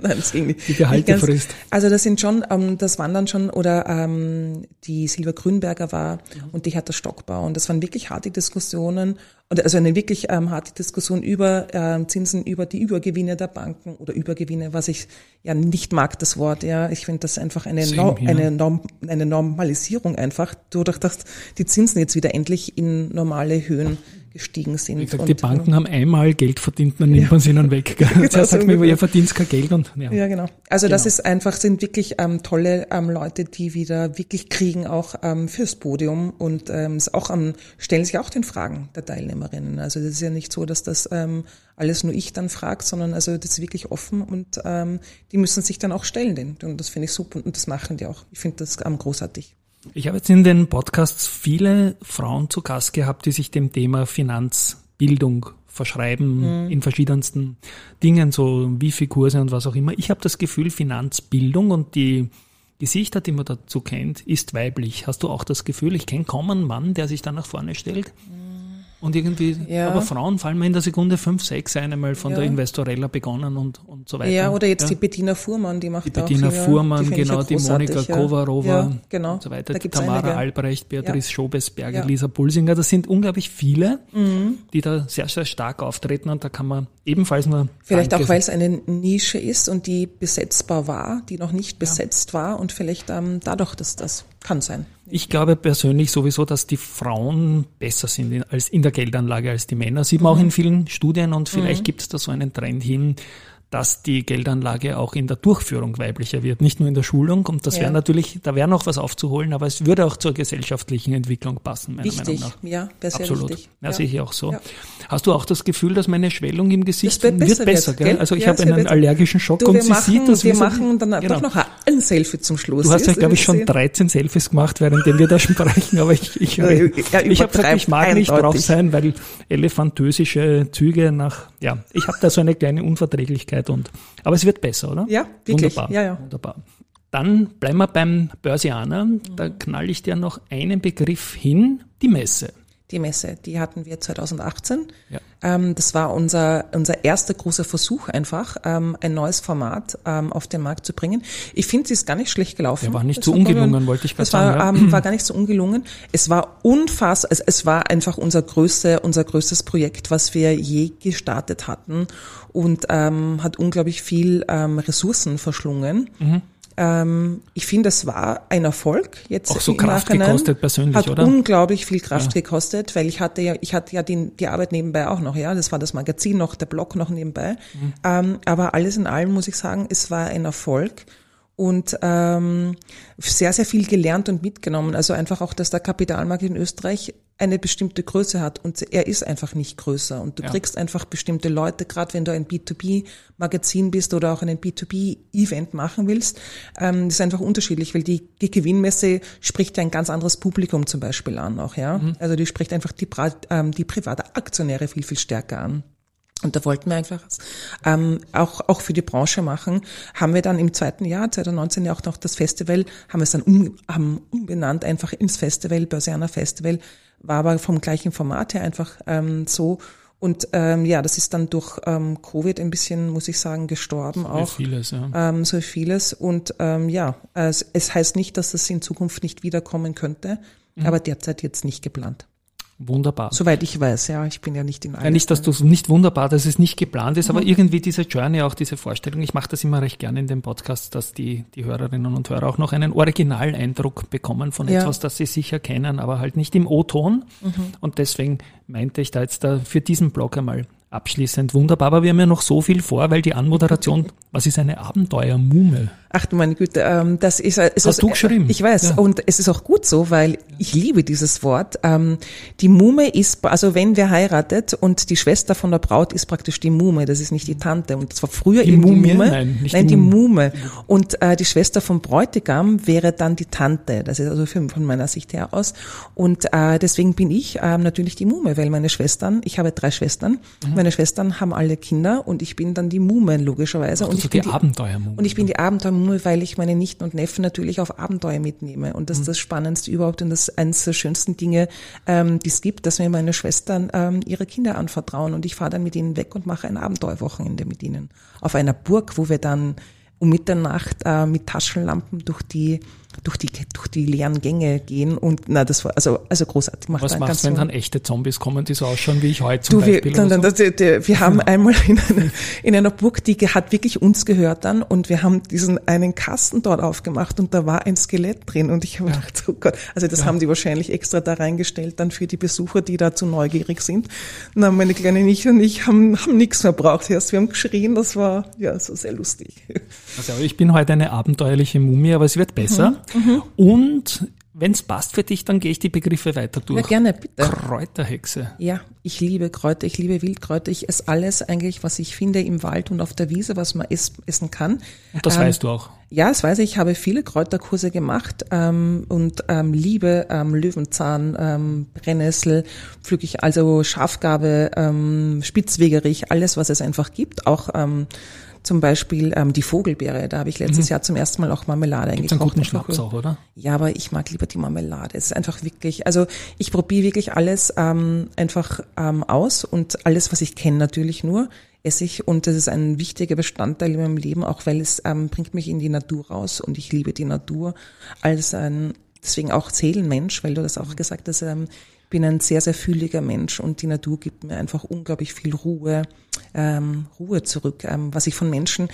Nein, das ging nicht. Die Gehaltefrist. Also das sind schon, ähm, das waren dann schon, oder ähm, die Silvia Grünberger war und die Hertha Stockbau. Und das waren wirklich harte Diskussionen, oder also eine wirklich ähm, harte Diskussion über ähm, Zinsen, über die Übergewinne der Banken oder Übergewinne, was ich ja nicht mag, das Wort. Ja, Ich finde das einfach eine, no, eine, Norm, eine Normalisierung einfach, dadurch, dass die Zinsen jetzt wieder endlich in normale Höhen gestiegen sind. Wie gesagt, die Banken haben einmal Geld verdient, dann nimmt man es ihnen weg. Genau, sagt man, ihr verdient kein Geld und ja. Ja, genau. Also das Genau. ist einfach, sind wirklich ähm, tolle ähm, Leute, die wieder wirklich kriegen auch ähm, fürs Podium und ähm, es auch am, stellen sich auch den Fragen der Teilnehmerinnen. Also das ist ja nicht so, dass das ähm, alles nur ich dann fragt, sondern also das ist wirklich offen und ähm, die müssen sich dann auch stellen. Den. Und das finde ich super und das machen die auch. Ich finde das ähm, großartig. Ich habe jetzt in den Podcasts viele Frauen zu Gast gehabt, die sich dem Thema Finanzbildung verschreiben Mhm. in verschiedensten Dingen, so Wifi-Kurse und was auch immer. Ich habe das Gefühl, Finanzbildung und die Gesichter, die man dazu kennt, ist weiblich. Hast du auch das Gefühl, ich kenne kaum einen Mann, der sich da nach vorne stellt? Und irgendwie, Ja. aber Frauen fallen mir in der Sekunde fünf, sechs ein, einmal von Ja. der Investorella begonnen und, und so weiter. Ja, oder jetzt Ja. die Bettina Fuhrmann, die macht Die auch Bettina Fuhrmann, die genau, die Monika. Kovarova genau. und so weiter, Da die Tamara einige. Albrecht, Beatrice Schobesberger. Mhm. Lisa Pulsinger, das sind unglaublich viele, die da sehr, sehr stark auftreten und da kann man ebenfalls nur Vielleicht Danke auch, weil es eine Nische ist und die besetzbar war, die noch nicht besetzt war und vielleicht ähm, dadurch, dass das kann sein. Ich glaube persönlich sowieso, dass die Frauen besser sind in, als in der Geldanlage als die Männer. Sieht man Mhm. auch in vielen Studien und vielleicht gibt es da so einen Trend hin, dass die Geldanlage auch in der Durchführung weiblicher wird, nicht nur in der Schulung. Und das Ja. wäre natürlich, da wäre noch was aufzuholen, aber es würde auch zur gesellschaftlichen Entwicklung passen, meiner Wichtig, Meinung nach. ja, wäre sehr Absolut. wichtig. Ja, sehe ich auch so. Ja. Hast du auch das Gefühl, dass meine Schwellung im Gesicht Das wird besser wird, gell? gell? Also ich Ja, habe einen besser. allergischen Schock Du, und wir sie machen, sieht das wir so- machen dann Genau. doch noch ein Selfie zum Schluss. Du hast ja, Ist- glaube ich, schon ist- 13 Selfies gemacht, während wir da sprechen, aber ich, ich, Ja, ich, ich habe gesagt, ich mag nicht drauf eindeutig. sein, weil elefantösische Züge nach, ja, ich habe da so eine kleine Unverträglichkeit und, aber es wird besser, oder? Ja, wirklich. Wunderbar. Ja, ja. Wunderbar. Dann bleiben wir beim Börsianer. Da knall ich dir noch einen Begriff hin, die Messe. Die Messe, die hatten wir 2018. Ja. Ähm, das war unser, unser erster großer Versuch einfach, ähm, ein neues Format ähm, auf den Markt zu bringen. Ich finde, sie ist gar nicht schlecht gelaufen. Der war nicht Das so war- ungelungen, wollte ich gerade Das war, sagen, ja. ähm, war gar nicht so ungelungen. Es war unfassbar, also es war einfach unser größte, unser größtes Projekt, was wir je gestartet hatten und ähm, hat unglaublich viel ähm, Ressourcen verschlungen. Mhm. Ähm, ich finde, es war ein Erfolg. Jetzt Auch so Kraft gekostet persönlich, hat oder? unglaublich viel Kraft gekostet, weil ich hatte ja, ich hatte ja die, die Arbeit nebenbei auch noch, ja. Das war das Magazin noch, der Blog noch nebenbei. Mhm. Ähm, aber alles in allem muss ich sagen, es war ein Erfolg. und ähm, sehr, sehr viel gelernt und mitgenommen. Also einfach auch, dass der Kapitalmarkt in Österreich eine bestimmte Größe hat und er ist einfach nicht größer und du Ja. kriegst einfach bestimmte Leute, gerade wenn du ein B2B-Magazin bist oder auch einen B2B-Event machen willst, ähm, das ist einfach unterschiedlich, weil die, die Gewinnmesse spricht ja ein ganz anderes Publikum zum Beispiel an auch, ja. Also die spricht einfach die, ähm, die private Aktionäre viel, viel stärker an. Und da wollten wir einfach ähm, auch, auch für die Branche machen. Haben wir dann im zweiten Jahr, 2019 ja auch noch das Festival, haben wir es dann um, haben umbenannt einfach ins Festival, Börsianer Festival, war aber vom gleichen Format her einfach ähm, so. Und ähm, ja, das ist dann durch ähm, Covid ein bisschen, muss ich sagen, gestorben Wie auch. vieles, ja. Ähm, so vieles. Und ähm, ja, es, es heißt nicht, dass es in Zukunft nicht wiederkommen könnte, aber derzeit jetzt nicht geplant. Wunderbar. Soweit ich weiß, ja, ich bin ja nicht in Ja, nicht, dass du nicht wunderbar, dass es nicht geplant ist, aber irgendwie diese Journey, auch diese Vorstellung, ich mache das immer recht gerne in dem Podcast, dass die, die Hörerinnen und Hörer auch noch einen Originaleindruck bekommen von Ja. etwas, das sie sicher kennen, aber halt nicht im O-Ton. Und deswegen meinte ich da jetzt da für diesen Blog einmal abschließend wunderbar, aber wir haben ja noch so viel vor, weil die Anmoderation, was ist eine Abenteuermume? Ach du meine Güte, ähm, das ist, äh, es Hast ist du geschrieben? Ich weiß Ja. und es ist auch gut so, weil ich liebe dieses Wort. Ähm, die Mume ist, also wenn wer heiratet und die Schwester von der Braut ist praktisch die Mume, das ist nicht die Tante und das war früher Die eben Mumie? die Mume, Nein, nicht nein die die Mume. Mume und äh, die Schwester vom Bräutigam wäre dann die Tante. Das ist also für, von meiner Sicht her aus und äh, deswegen bin ich ähm, natürlich die Mume, weil meine Schwestern, ich habe drei Schwestern, Mhm. meine Schwestern haben alle Kinder und ich bin dann die Mume logischerweise und Also ich die bin die Abenteuermume. und ich bin die Abenteuermumme, weil ich meine Nichten und Neffen natürlich auf Abenteuer mitnehme. Und das ist das Spannendste überhaupt und das eines der schönsten Dinge, ähm, die es gibt, dass mir meine Schwestern ähm, ihre Kinder anvertrauen. Und ich fahre dann mit ihnen weg und mache ein Abenteuerwochenende mit ihnen. Auf einer Burg, wo wir dann um Mitternacht äh, mit Taschenlampen durch die durch die durch die leeren Gänge gehen und na das war also also großartig macht was machst du, wenn dann echte Zombies kommen, die so ausschauen wie ich heute zum Du, wir, Beispiel? dann, dann, so? das, der, wir haben einmal in einer, in einer Burg, die hat wirklich uns gehört dann und wir haben diesen einen Kasten dort aufgemacht und da war ein Skelett drin und ich habe gedacht, oh Gott, also das haben die wahrscheinlich extra da reingestellt dann für die Besucher, die da zu neugierig sind. Na, meine kleine Nichte und ich haben, haben nichts mehr braucht erst. Wir haben geschrien, das war ja so sehr lustig. Also ich bin heute eine abenteuerliche Mumie, aber es wird besser. Mhm, Und wenn es passt für dich, dann gehe ich die Begriffe weiter durch. Ja, gerne, bitte. Kräuterhexe. Ja, ich liebe Kräuter, ich liebe Wildkräuter. Ich esse alles eigentlich, was ich finde im Wald und auf der Wiese, was man ess, essen kann. Und das Ähm, weißt du auch. Ja, das weiß ich. Ich habe viele Kräuterkurse gemacht ähm, und ähm, liebe ähm, Löwenzahn, ähm, Brennnessel, pflück ich also Schafgabe, ähm, Spitzwegerich, alles, was es einfach gibt. Auch ähm, zum Beispiel ähm, die Vogelbeere. Da habe ich letztes Jahr zum ersten Mal auch Marmelade Gibt's einen eingekocht. guten Schnaps auch, oder? Ja, aber ich mag lieber die Marmelade. Es ist einfach wirklich, also ich probiere wirklich alles ähm, einfach ähm, aus und alles, was ich kenne, natürlich nur esse ich und das ist ein wichtiger Bestandteil in meinem Leben, auch weil es ähm, bringt mich in die Natur raus und ich liebe die Natur als ein, deswegen auch Seelenmensch, weil du das auch gesagt hast, ähm, ich bin ein sehr, sehr fühliger Mensch und die Natur gibt mir einfach unglaublich viel Ruhe, ähm, Ruhe zurück, ähm, was ich von Menschen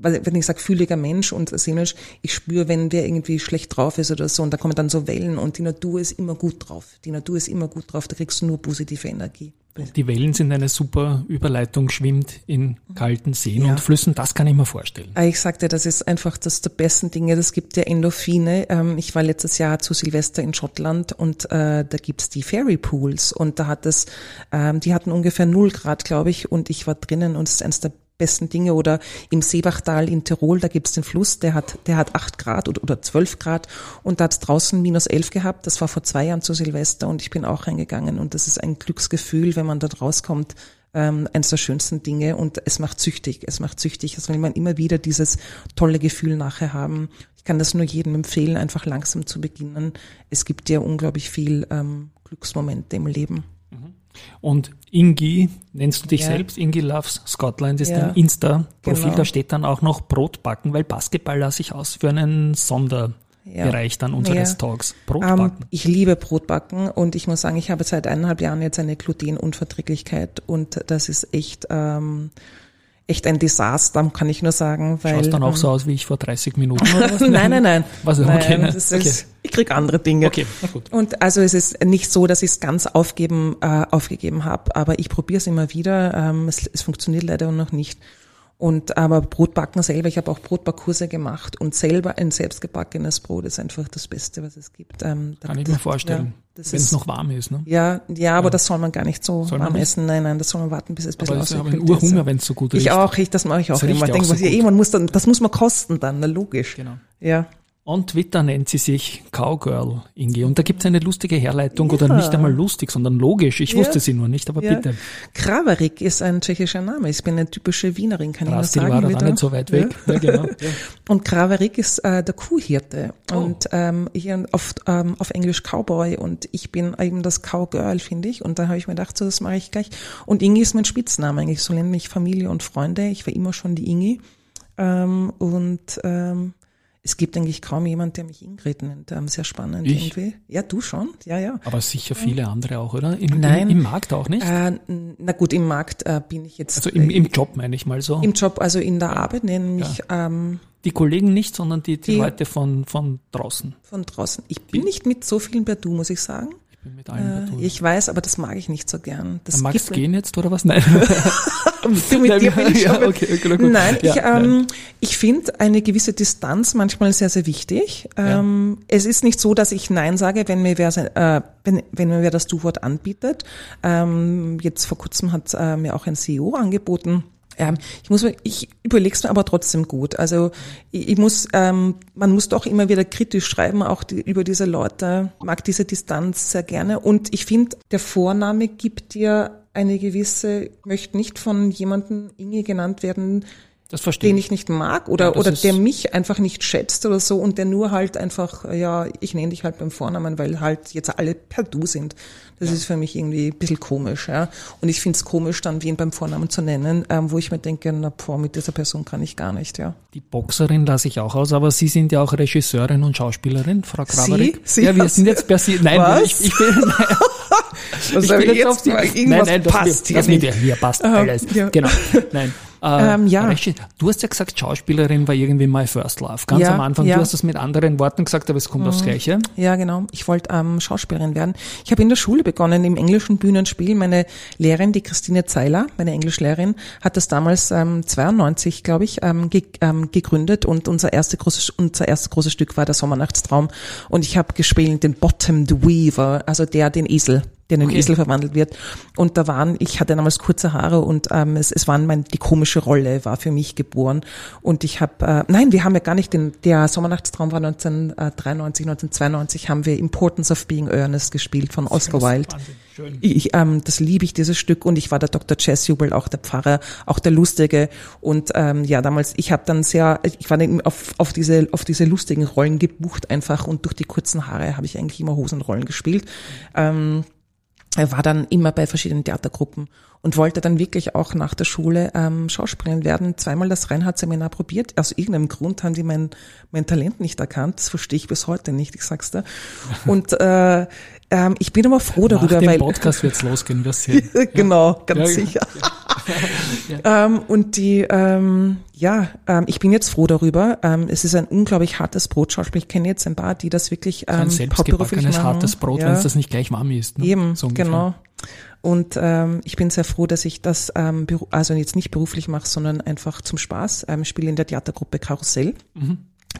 wenn ich sage fühliger Mensch und seelisch, ich spüre, wenn der irgendwie schlecht drauf ist oder so und da kommen dann so Wellen und die Natur ist immer gut drauf. Die Natur ist immer gut drauf, da kriegst du nur positive Energie. Die Wellen sind eine super Überleitung, schwimmt in kalten Seen Ja. und Flüssen, das kann ich mir vorstellen. Ah, Ich sagte, das ist einfach das der besten Dinge. Das gibt ja Endorphine. Ähm, Ich war letztes Jahr zu Silvester in Schottland und äh, da gibt's die Fairy Pools und da hat es, ähm, die hatten ungefähr null Grad, glaube ich, und ich war drinnen und es ist eines der besten Dinge. Oder im Seebachtal in Tirol, da gibt's den Fluss, der hat, der hat acht Grad oder, oder zwölf Grad und da hat's draußen minus elf gehabt. Das war vor zwei Jahren zu Silvester und ich bin auch reingegangen und das ist ein Glücksgefühl, wenn man dort rauskommt ähm, eines der schönsten Dinge und es macht süchtig. Es macht süchtig. Es will man immer wieder dieses tolle Gefühl nachher haben. Ich kann das nur jedem empfehlen, einfach langsam zu beginnen. Es gibt ja unglaublich viel ähm, Glücksmomente im Leben. Und Ingi, nennst du dich Ja. selbst? Ingi Loves Scotland ist Ja. dein Insta-Profil. Genau. Da steht dann auch noch Brot backen, weil Basketball lasse ich aus für einen Sonderbereich dann unseres Ja. Talks. Brot Ähm, backen. ich liebe Brotbacken und ich muss sagen, ich habe seit eineinhalb Jahren jetzt eine Glutenunverträglichkeit und das ist echt, ähm, echt ein Desaster, kann ich nur sagen. Weil, Schaust dann auch ähm, so aus wie ich vor 30 Minuten. Oder was? nein, nein, nein. Was? nein Okay, ne? das Okay. ist, Ich krieg andere Dinge. Okay, na gut. Und also es ist nicht so, dass ich es ganz aufgeben, äh, aufgegeben habe, aber ich probiere es immer wieder. Ähm, es, es funktioniert leider noch nicht. Und aber Brotbacken selber, ich habe auch Brotbackkurse gemacht und selber ein selbstgebackenes Brot ist einfach das Beste, was es gibt. Ähm, Kann ich das- mir vorstellen. ja, Wenn es ist- noch warm ist. Ne? Ja, ja, aber das soll man gar nicht so Soll warm essen. Nein, nein, das soll man warten, bis es ein bisschen Aber ich habe einen ist. Urhunger, wenn es so gut riecht. Ich auch, ich, das mache ich auch Das immer. ja Denke, so was, ja, eh, man muss dann, das muss man kosten dann, na logisch. Genau. Ja. On Twitter nennt sie sich Cowgirl Inge. Und da gibt es eine lustige Herleitung, oder nicht einmal lustig, sondern logisch. Ich Ja. wusste sie nur nicht, aber Ja. bitte. Kraverik ist ein tschechischer Name. Ich bin eine typische Wienerin, kann ich nur Rastil sagen. war da nicht so weit weg. Ja, genau. Ja. Und Kraverik ist äh, der Kuhhirte Oh. und ähm, hier auf, ähm, auf Englisch Cowboy und ich bin eben das Cowgirl, finde ich. Und da habe ich mir gedacht, so das mache ich gleich. Und Ingi ist mein Spitzname eigentlich. So nennen mich Familie und Freunde. Ich war immer schon die Ingi. Ähm, und ähm, es gibt eigentlich kaum jemand, der mich Ingrid nennt. Ähm, sehr spannend Ich? irgendwie. Ja, du schon. Ja, ja. Aber sicher viele andere auch, oder? Im, Nein. Im, im Markt auch nicht? Äh, na gut, im Markt äh, bin ich jetzt Also im, im Job meine ich mal so. im Job, also in der Arbeit nennen mich ähm, Die Kollegen nicht, sondern die, die, Die- Leute von, von draußen. von draußen. Ich bin nicht mit so vielen per Du, muss ich sagen. Ich bin mit Äh, dazu. ich weiß, aber das mag ich nicht so gern. Das Magst du gehen jetzt oder was? Nein. Du, mit dir bin ich Ja, okay, okay, gut. Nein, Ja, ich, ähm, ich finde eine gewisse Distanz manchmal sehr, sehr wichtig. Ähm, Es ist nicht so, dass ich Nein sage, wenn mir wer, äh, wenn, wenn mir wer das Du-Wort anbietet. Ähm, jetzt vor kurzem hat äh, mir auch ein CEO angeboten. Ähm, ich muss, ich überleg's mir aber trotzdem gut. Also ich, ich muss, ähm, man muss doch immer wieder kritisch schreiben, auch die, über diese Leute. Mag diese Distanz sehr gerne. Und ich finde, der Vorname gibt dir eine gewisse, ich möchte nicht von jemandem Inge genannt werden, Das verstehe den ich. ich nicht mag oder, Ja, das oder der mich einfach nicht schätzt oder so und der nur halt einfach, ja, ich nenne dich halt beim Vornamen, weil halt jetzt alle per Du sind. Das ist für mich irgendwie ein bisschen komisch, ja. Und ich finde es komisch, dann wen beim Vornamen zu nennen, ähm, wo ich mir denke, na boah, mit dieser Person kann ich gar nicht, ja. Die Boxerin lasse ich auch aus, aber Sie sind ja auch Regisseurin und Schauspielerin, Frau Kraverik. Sie? Ja, wir sind jetzt per Sie. Nein, Was? ich, ich bin, nein, Was ich bin ich jetzt auf die, nein, irgendwas nein, das, passt das hier mit nicht. dir, hier passt Aha, alles. ja. Genau. Nein. Äh, Ähm, ja. Du hast ja gesagt, Schauspielerin war irgendwie my first love. Ganz Ja, am Anfang. ja. Mhm. Du hast das mit anderen Worten gesagt, aber es kommt aufs Gleiche. Ja, genau. Ich wollte ähm, Schauspielerin werden. Ich habe in der Schule begonnen, im englischen Bühnenspiel. Meine Lehrerin, die Christine Zeiler, meine Englischlehrerin, hat das damals ähm, 92, glaube ich, ähm, ge ähm, gegründet und unser, erste großes, unser erstes großes Stück war der Sommernachtstraum. Und ich habe gespielt den Bottom the Weaver, also der den Esel der in den Okay. Esel verwandelt wird. Und da waren, ich hatte damals kurze Haare und ähm, es, es waren mein, die komische Rolle war für mich geboren. Und ich habe, äh, nein, wir haben ja gar nicht den, der Sommernachtstraum war 1993, 1992 haben wir Importance of Being Earnest gespielt von Oscar Wilde. Ich, ähm, das liebe ich, dieses Stück. Und ich war der Dr. Chessjubel, auch der Pfarrer, auch der Lustige. Und ähm, ja, damals, ich habe dann sehr, ich war dann auf, auf, diese, auf diese lustigen Rollen gebucht einfach. Und durch die kurzen Haare habe ich eigentlich immer Hosenrollen gespielt. Ähm, er war dann immer bei verschiedenen Theatergruppen und wollte dann wirklich auch nach der Schule ähm, Schauspielerin werden. Zweimal das Reinhardt-Seminar probiert. Aus irgendeinem Grund haben die mein, mein Talent nicht erkannt. Das verstehe ich bis heute nicht, ich sag's dir. Und äh, ähm, ich bin aber froh darüber, Nach dem weil Podcast wird's losgehen, wir sehen. genau, ganz Ja, sicher. ähm, und die, ähm, ja, ähm, ich bin jetzt froh darüber. Ähm, es ist ein unglaublich hartes Brotschauspiel. Ich kenne jetzt ein paar, die das wirklich ähm, Ein hauptberuflich selbstgebackenes machen. hartes Brot, Ja. wenn es das nicht gleich warm ist. Ne? Eben, So genau. Und ähm, ich bin sehr froh, dass ich das ähm, also jetzt nicht beruflich mache, sondern einfach zum Spaß. Ähm, spiele in der Theatergruppe Karussell.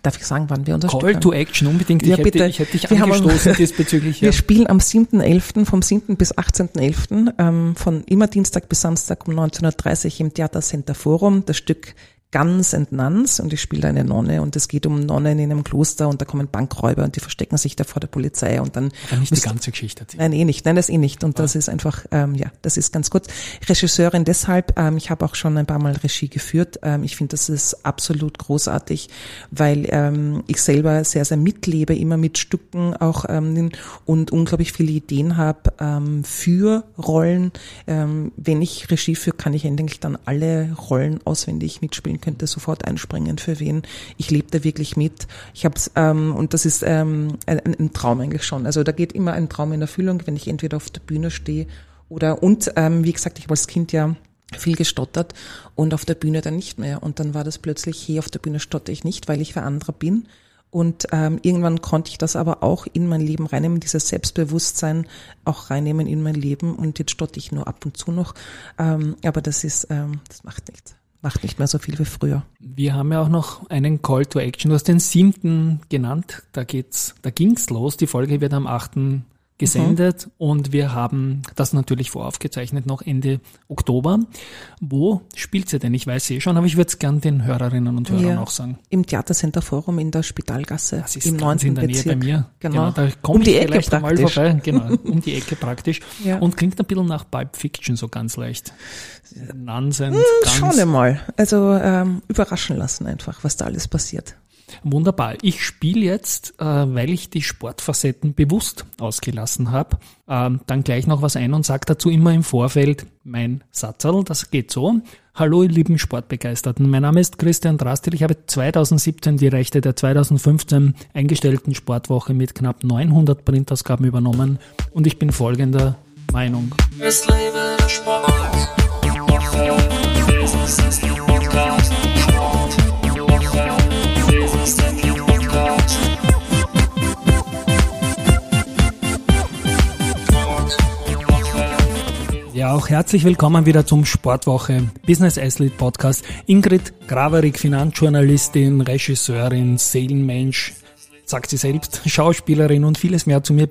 Darf ich sagen, wann wir unser Call Stück to Action, unbedingt. Ja, ich, hätte, bitte. ich hätte dich Wir haben- angestoßen diesbezüglich. Wir Ja. spielen am 7.11., vom 7. bis 18.11., ähm, von immer Dienstag bis Samstag um 19.30 Uhr im Theatercenter Forum. Das Stück Guns and Nuns und ich spiele da eine Nonne und es geht um Nonnen in einem Kloster und da kommen Bankräuber und die verstecken sich da vor der Polizei und dann Kann nicht die ganze Geschichte erzählen. Nein, eh nicht. Nein, das eh nicht. Und das ist einfach, ähm, ja, das ist ganz kurz. Regisseurin deshalb, ähm, ich habe auch schon ein paar Mal Regie geführt. Ähm, ich finde, das ist absolut großartig, weil ähm, ich selber sehr, sehr mitlebe, immer mit Stücken auch ähm, und unglaublich viele Ideen habe ähm, für Rollen. Ähm, wenn ich Regie führe, kann ich eigentlich dann alle Rollen auswendig mitspielen, könnte sofort einspringen für wen. Ich lebe da wirklich mit. Ich habe ähm, und das ist ähm, ein, ein Traum eigentlich schon. Also da geht immer ein Traum in Erfüllung, wenn ich entweder auf der Bühne stehe oder und ähm, wie gesagt, ich habe als Kind ja viel gestottert und auf der Bühne dann nicht mehr. Und dann war das plötzlich, hey, auf der Bühne stotter ich nicht, weil ich wer anderer bin. Und ähm, irgendwann konnte ich das aber auch in mein Leben reinnehmen, dieses Selbstbewusstsein auch reinnehmen in mein Leben. Und jetzt stotte ich nur ab und zu noch. Ähm, aber das ist, ähm, das macht nichts. Macht nicht mehr so viel wie früher. Wir haben ja auch noch einen Call to Action. Du hast den siebten genannt. Da geht's, da ging's los. Die Folge wird am 8. gesendet mhm. und wir haben das natürlich voraufgezeichnet noch Ende Oktober. Wo spielt sie denn? Ich weiß eh schon, aber ich würde es gern den Hörerinnen und Hörern ja, auch sagen. Im Theatercenter Forum in der Spitalgasse. Das ist im ganz in der Nähe bei mir. Genau. genau da komme um die ich Ecke vielleicht einmal vorbei. Genau, um die Ecke praktisch. ja. Und klingt ein bisschen nach Pulp Fiction so ganz leicht. Nonsens. Hm, schauen wir mal. Also ähm, überraschen lassen einfach, was da alles passiert. Wunderbar. Ich spiele jetzt, äh, weil ich die Sportfacetten bewusst ausgelassen habe, äh, dann gleich noch was ein und sage dazu immer im Vorfeld mein Satzerl. Das geht so. Hallo ihr lieben Sportbegeisterten. Mein Name ist Christian Drastil. Ich habe 2017 die Rechte der 2015 eingestellten Sportwoche mit knapp 900 Printausgaben übernommen und ich bin folgender Meinung. Es lebe Sport. Auch herzlich willkommen wieder zum Sportwoche Business Athlete Podcast. Ingrid Graverig, Finanzjournalistin, Regisseurin, Seelenmensch, sagt sie selbst, Schauspielerin und vieles mehr zu mir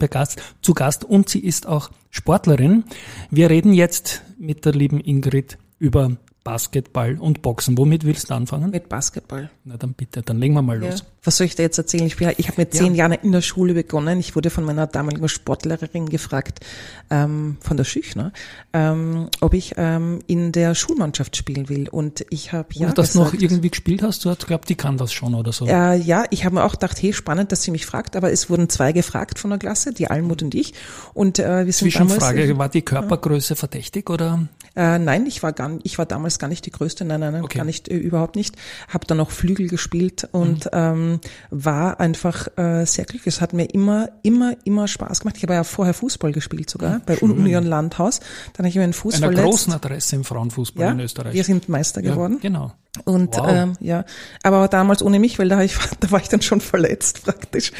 zu Gast und sie ist auch Sportlerin. Wir reden jetzt mit der lieben Ingrid über Basketball und Boxen. Womit willst du anfangen? Mit Basketball. Na dann bitte, dann legen wir mal los. Ja. Was soll ich dir jetzt erzählen? Ich, bin, ich habe mit zehn ja. Jahren in der Schule begonnen. Ich wurde von meiner damaligen Sportlehrerin gefragt, ähm, von der Schüchner, ähm, ob ich ähm, in der Schulmannschaft spielen will. Und ich habe ja. Und das noch irgendwie gespielt hast, du hast glaubt, die kann das schon oder so. Äh, ja, ich habe mir auch gedacht, hey, spannend, dass sie mich fragt, aber es wurden zwei gefragt von der Klasse, die Almut und ich. Und äh, wir sind Zwischenfrage, damals, war die Körpergröße ja. verdächtig oder? Äh, nein, ich war gar, ich war damals gar nicht die größte, nein, nein, nein okay. gar nicht, äh, überhaupt nicht. Habe dann auch Flügel gespielt und mhm. ähm, war einfach äh, sehr glücklich. Es hat mir immer, immer, immer Spaß gemacht. Ich habe ja vorher Fußball gespielt sogar ja, bei schön. Union Landhaus. Dann habe ich mir einen Fuß Einer verletzt. großen Adresse im Frauenfußball ja, in Österreich. Wir sind Meister geworden. Ja, genau. Und wow. ähm, ja, aber damals ohne mich, weil da, ich, da war ich dann schon verletzt praktisch.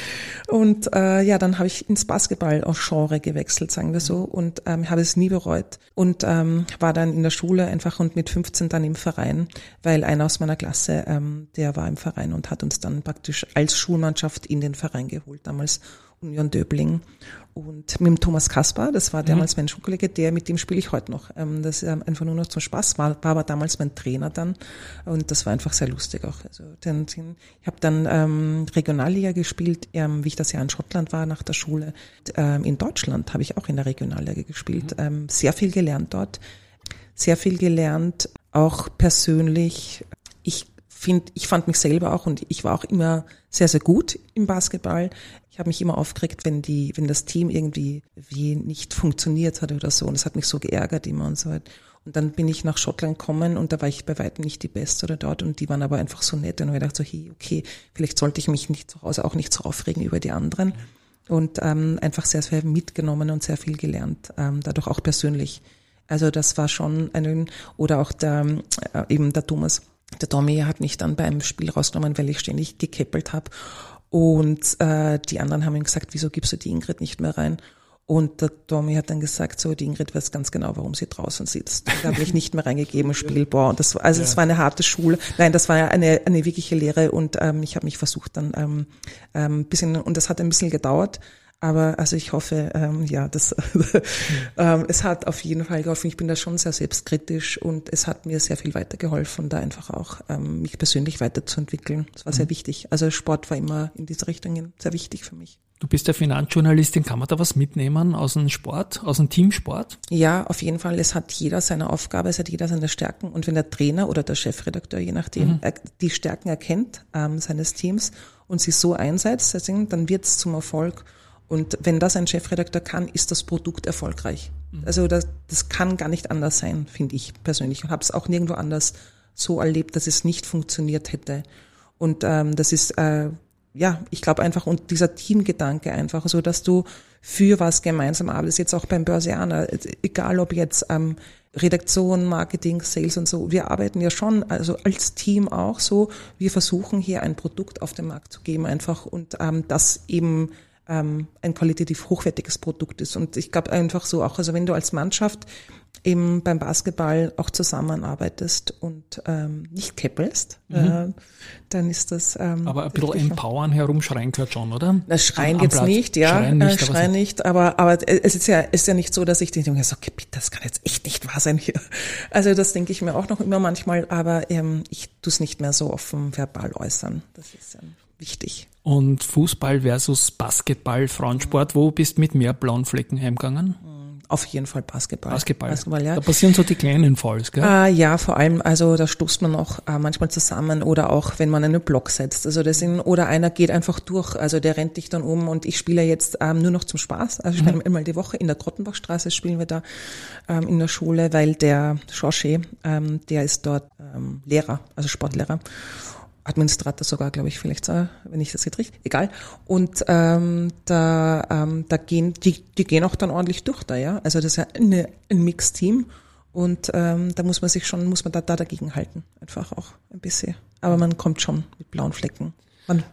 Und äh, ja, dann habe ich ins Basketball-Genre gewechselt, sagen wir so, und ähm, habe es nie bereut. Und ähm, war dann in der Schule einfach und mit 15 dann im Verein, weil einer aus meiner Klasse, ähm, der war im Verein und hat uns dann praktisch als Schulmannschaft in den Verein geholt, damals Union Döbling. Und mit dem Thomas Kaspar, das war damals mhm. mein Schulkollege, der, mit dem spiele ich heute noch. Ähm, das ist einfach nur noch zum Spaß, war, war aber damals mein Trainer dann. Und das war einfach sehr lustig auch. Also den, den, ich habe dann ähm, Regionalliga gespielt, ähm, wie ich das Jahr in Schottland war nach der Schule. Ähm, in Deutschland habe ich auch in der Regionalliga gespielt. Mhm. Ähm, sehr viel gelernt dort. Sehr viel gelernt, auch persönlich. Ich finde, ich fand mich selber auch und ich war auch immer sehr, sehr gut im Basketball. Ich habe mich immer aufgeregt, wenn die, wenn das Team irgendwie wie nicht funktioniert hat oder so. Und es hat mich so geärgert immer und so weiter. Und dann bin ich nach Schottland gekommen und da war ich bei weitem nicht die Beste oder dort und die waren aber einfach so nett und ich dachte so, hey, okay, vielleicht sollte ich mich nicht zu Hause auch nicht so aufregen über die anderen und ähm, einfach sehr, sehr mitgenommen und sehr viel gelernt, ähm, dadurch auch persönlich. Also das war schon ein, oder auch der, äh, eben der Thomas, der Tommy hat mich dann beim Spiel rausgenommen, weil ich ständig gekeppelt habe und äh, die anderen haben ihm gesagt, wieso gibst du die Ingrid nicht mehr rein? Und der Tommy hat dann gesagt, so, die Ingrid weiß ganz genau, warum sie draußen sitzt. Da habe ich nicht mehr reingegeben, Spielbau. Und das war, also es ja. war eine harte Schule. Nein, das war eine, eine wirkliche Lehre und ähm, ich habe mich versucht dann ähm, ähm, bisschen, und das hat ein bisschen gedauert, aber also ich hoffe, ähm, ja, das, ähm, es hat auf jeden Fall geholfen. Ich bin da schon sehr selbstkritisch und es hat mir sehr viel weitergeholfen, da einfach auch ähm, mich persönlich weiterzuentwickeln. Das war mhm. sehr wichtig. Also Sport war immer in diese Richtung sehr wichtig für mich. Du bist ja Finanzjournalistin, kann man da was mitnehmen aus dem Sport, aus dem Teamsport? Ja, auf jeden Fall. Es hat jeder seine Aufgabe, es hat jeder seine Stärken. Und wenn der Trainer oder der Chefredakteur, je nachdem, mhm. die Stärken erkennt ähm, seines Teams und sie so einsetzt, dann wird es zum Erfolg. Und wenn das ein Chefredakteur kann, ist das Produkt erfolgreich. Mhm. Also das, das kann gar nicht anders sein, finde ich persönlich. Und habe es auch nirgendwo anders so erlebt, dass es nicht funktioniert hätte. Und ähm, das ist, äh, ja, ich glaube einfach, und dieser Teamgedanke einfach, so dass du für was gemeinsam arbeitest, jetzt auch beim Börsianer, egal ob jetzt ähm, Redaktion, Marketing, Sales und so, wir arbeiten ja schon, also als Team auch so, wir versuchen hier ein Produkt auf den Markt zu geben einfach und ähm, das eben ähm, ein qualitativ hochwertiges Produkt ist. Und ich glaube einfach so auch, also wenn du als Mannschaft eben beim Basketball auch zusammenarbeitest und ähm, nicht keppelst, äh, dann ist das. Ähm, Mhm. Aber ein bisschen empowern, herumschreien gehört schon, oder? das Schreien Platz. nicht, ja. Schreien nicht, äh, Schreien nicht aber, aber es ist ja, ist ja nicht so, dass ich denke, so, okay, bitte, das kann jetzt echt nicht wahr sein hier. Also das denke ich mir auch noch immer manchmal, aber ähm, ich tue es nicht mehr so offen verbal äußern. Das ist ähm, wichtig. Und Fußball versus Basketball, Frauensport, wo bist du mit mehr blauen Flecken heimgegangen? Auf jeden Fall Basketball. Basketball. Basketball ja. Da passieren so die kleinen Falls, gell? Äh, ja, vor allem, also da stoßt man auch äh, manchmal zusammen oder auch, wenn man einen Block setzt. Also das sind, oder einer geht einfach durch, also der rennt dich dann um und ich spiele jetzt ähm, nur noch zum Spaß. Also ich spiele einmal die Woche in der Grottenbachstraße spielen wir da ähm, in der Schule, weil der Schorche, ähm, der ist dort ähm, Lehrer, also Sportlehrer. Administrator sogar, glaube ich, vielleicht, wenn ich das jetzt richtig, egal. Und ähm, da, ähm, da gehen, die, die gehen auch dann ordentlich durch da, ja. Also das ist ja eine, ein Mixteam und ähm, da muss man sich schon, muss man da, da dagegen halten, einfach auch ein bisschen. Aber man kommt schon mit blauen Flecken. Man.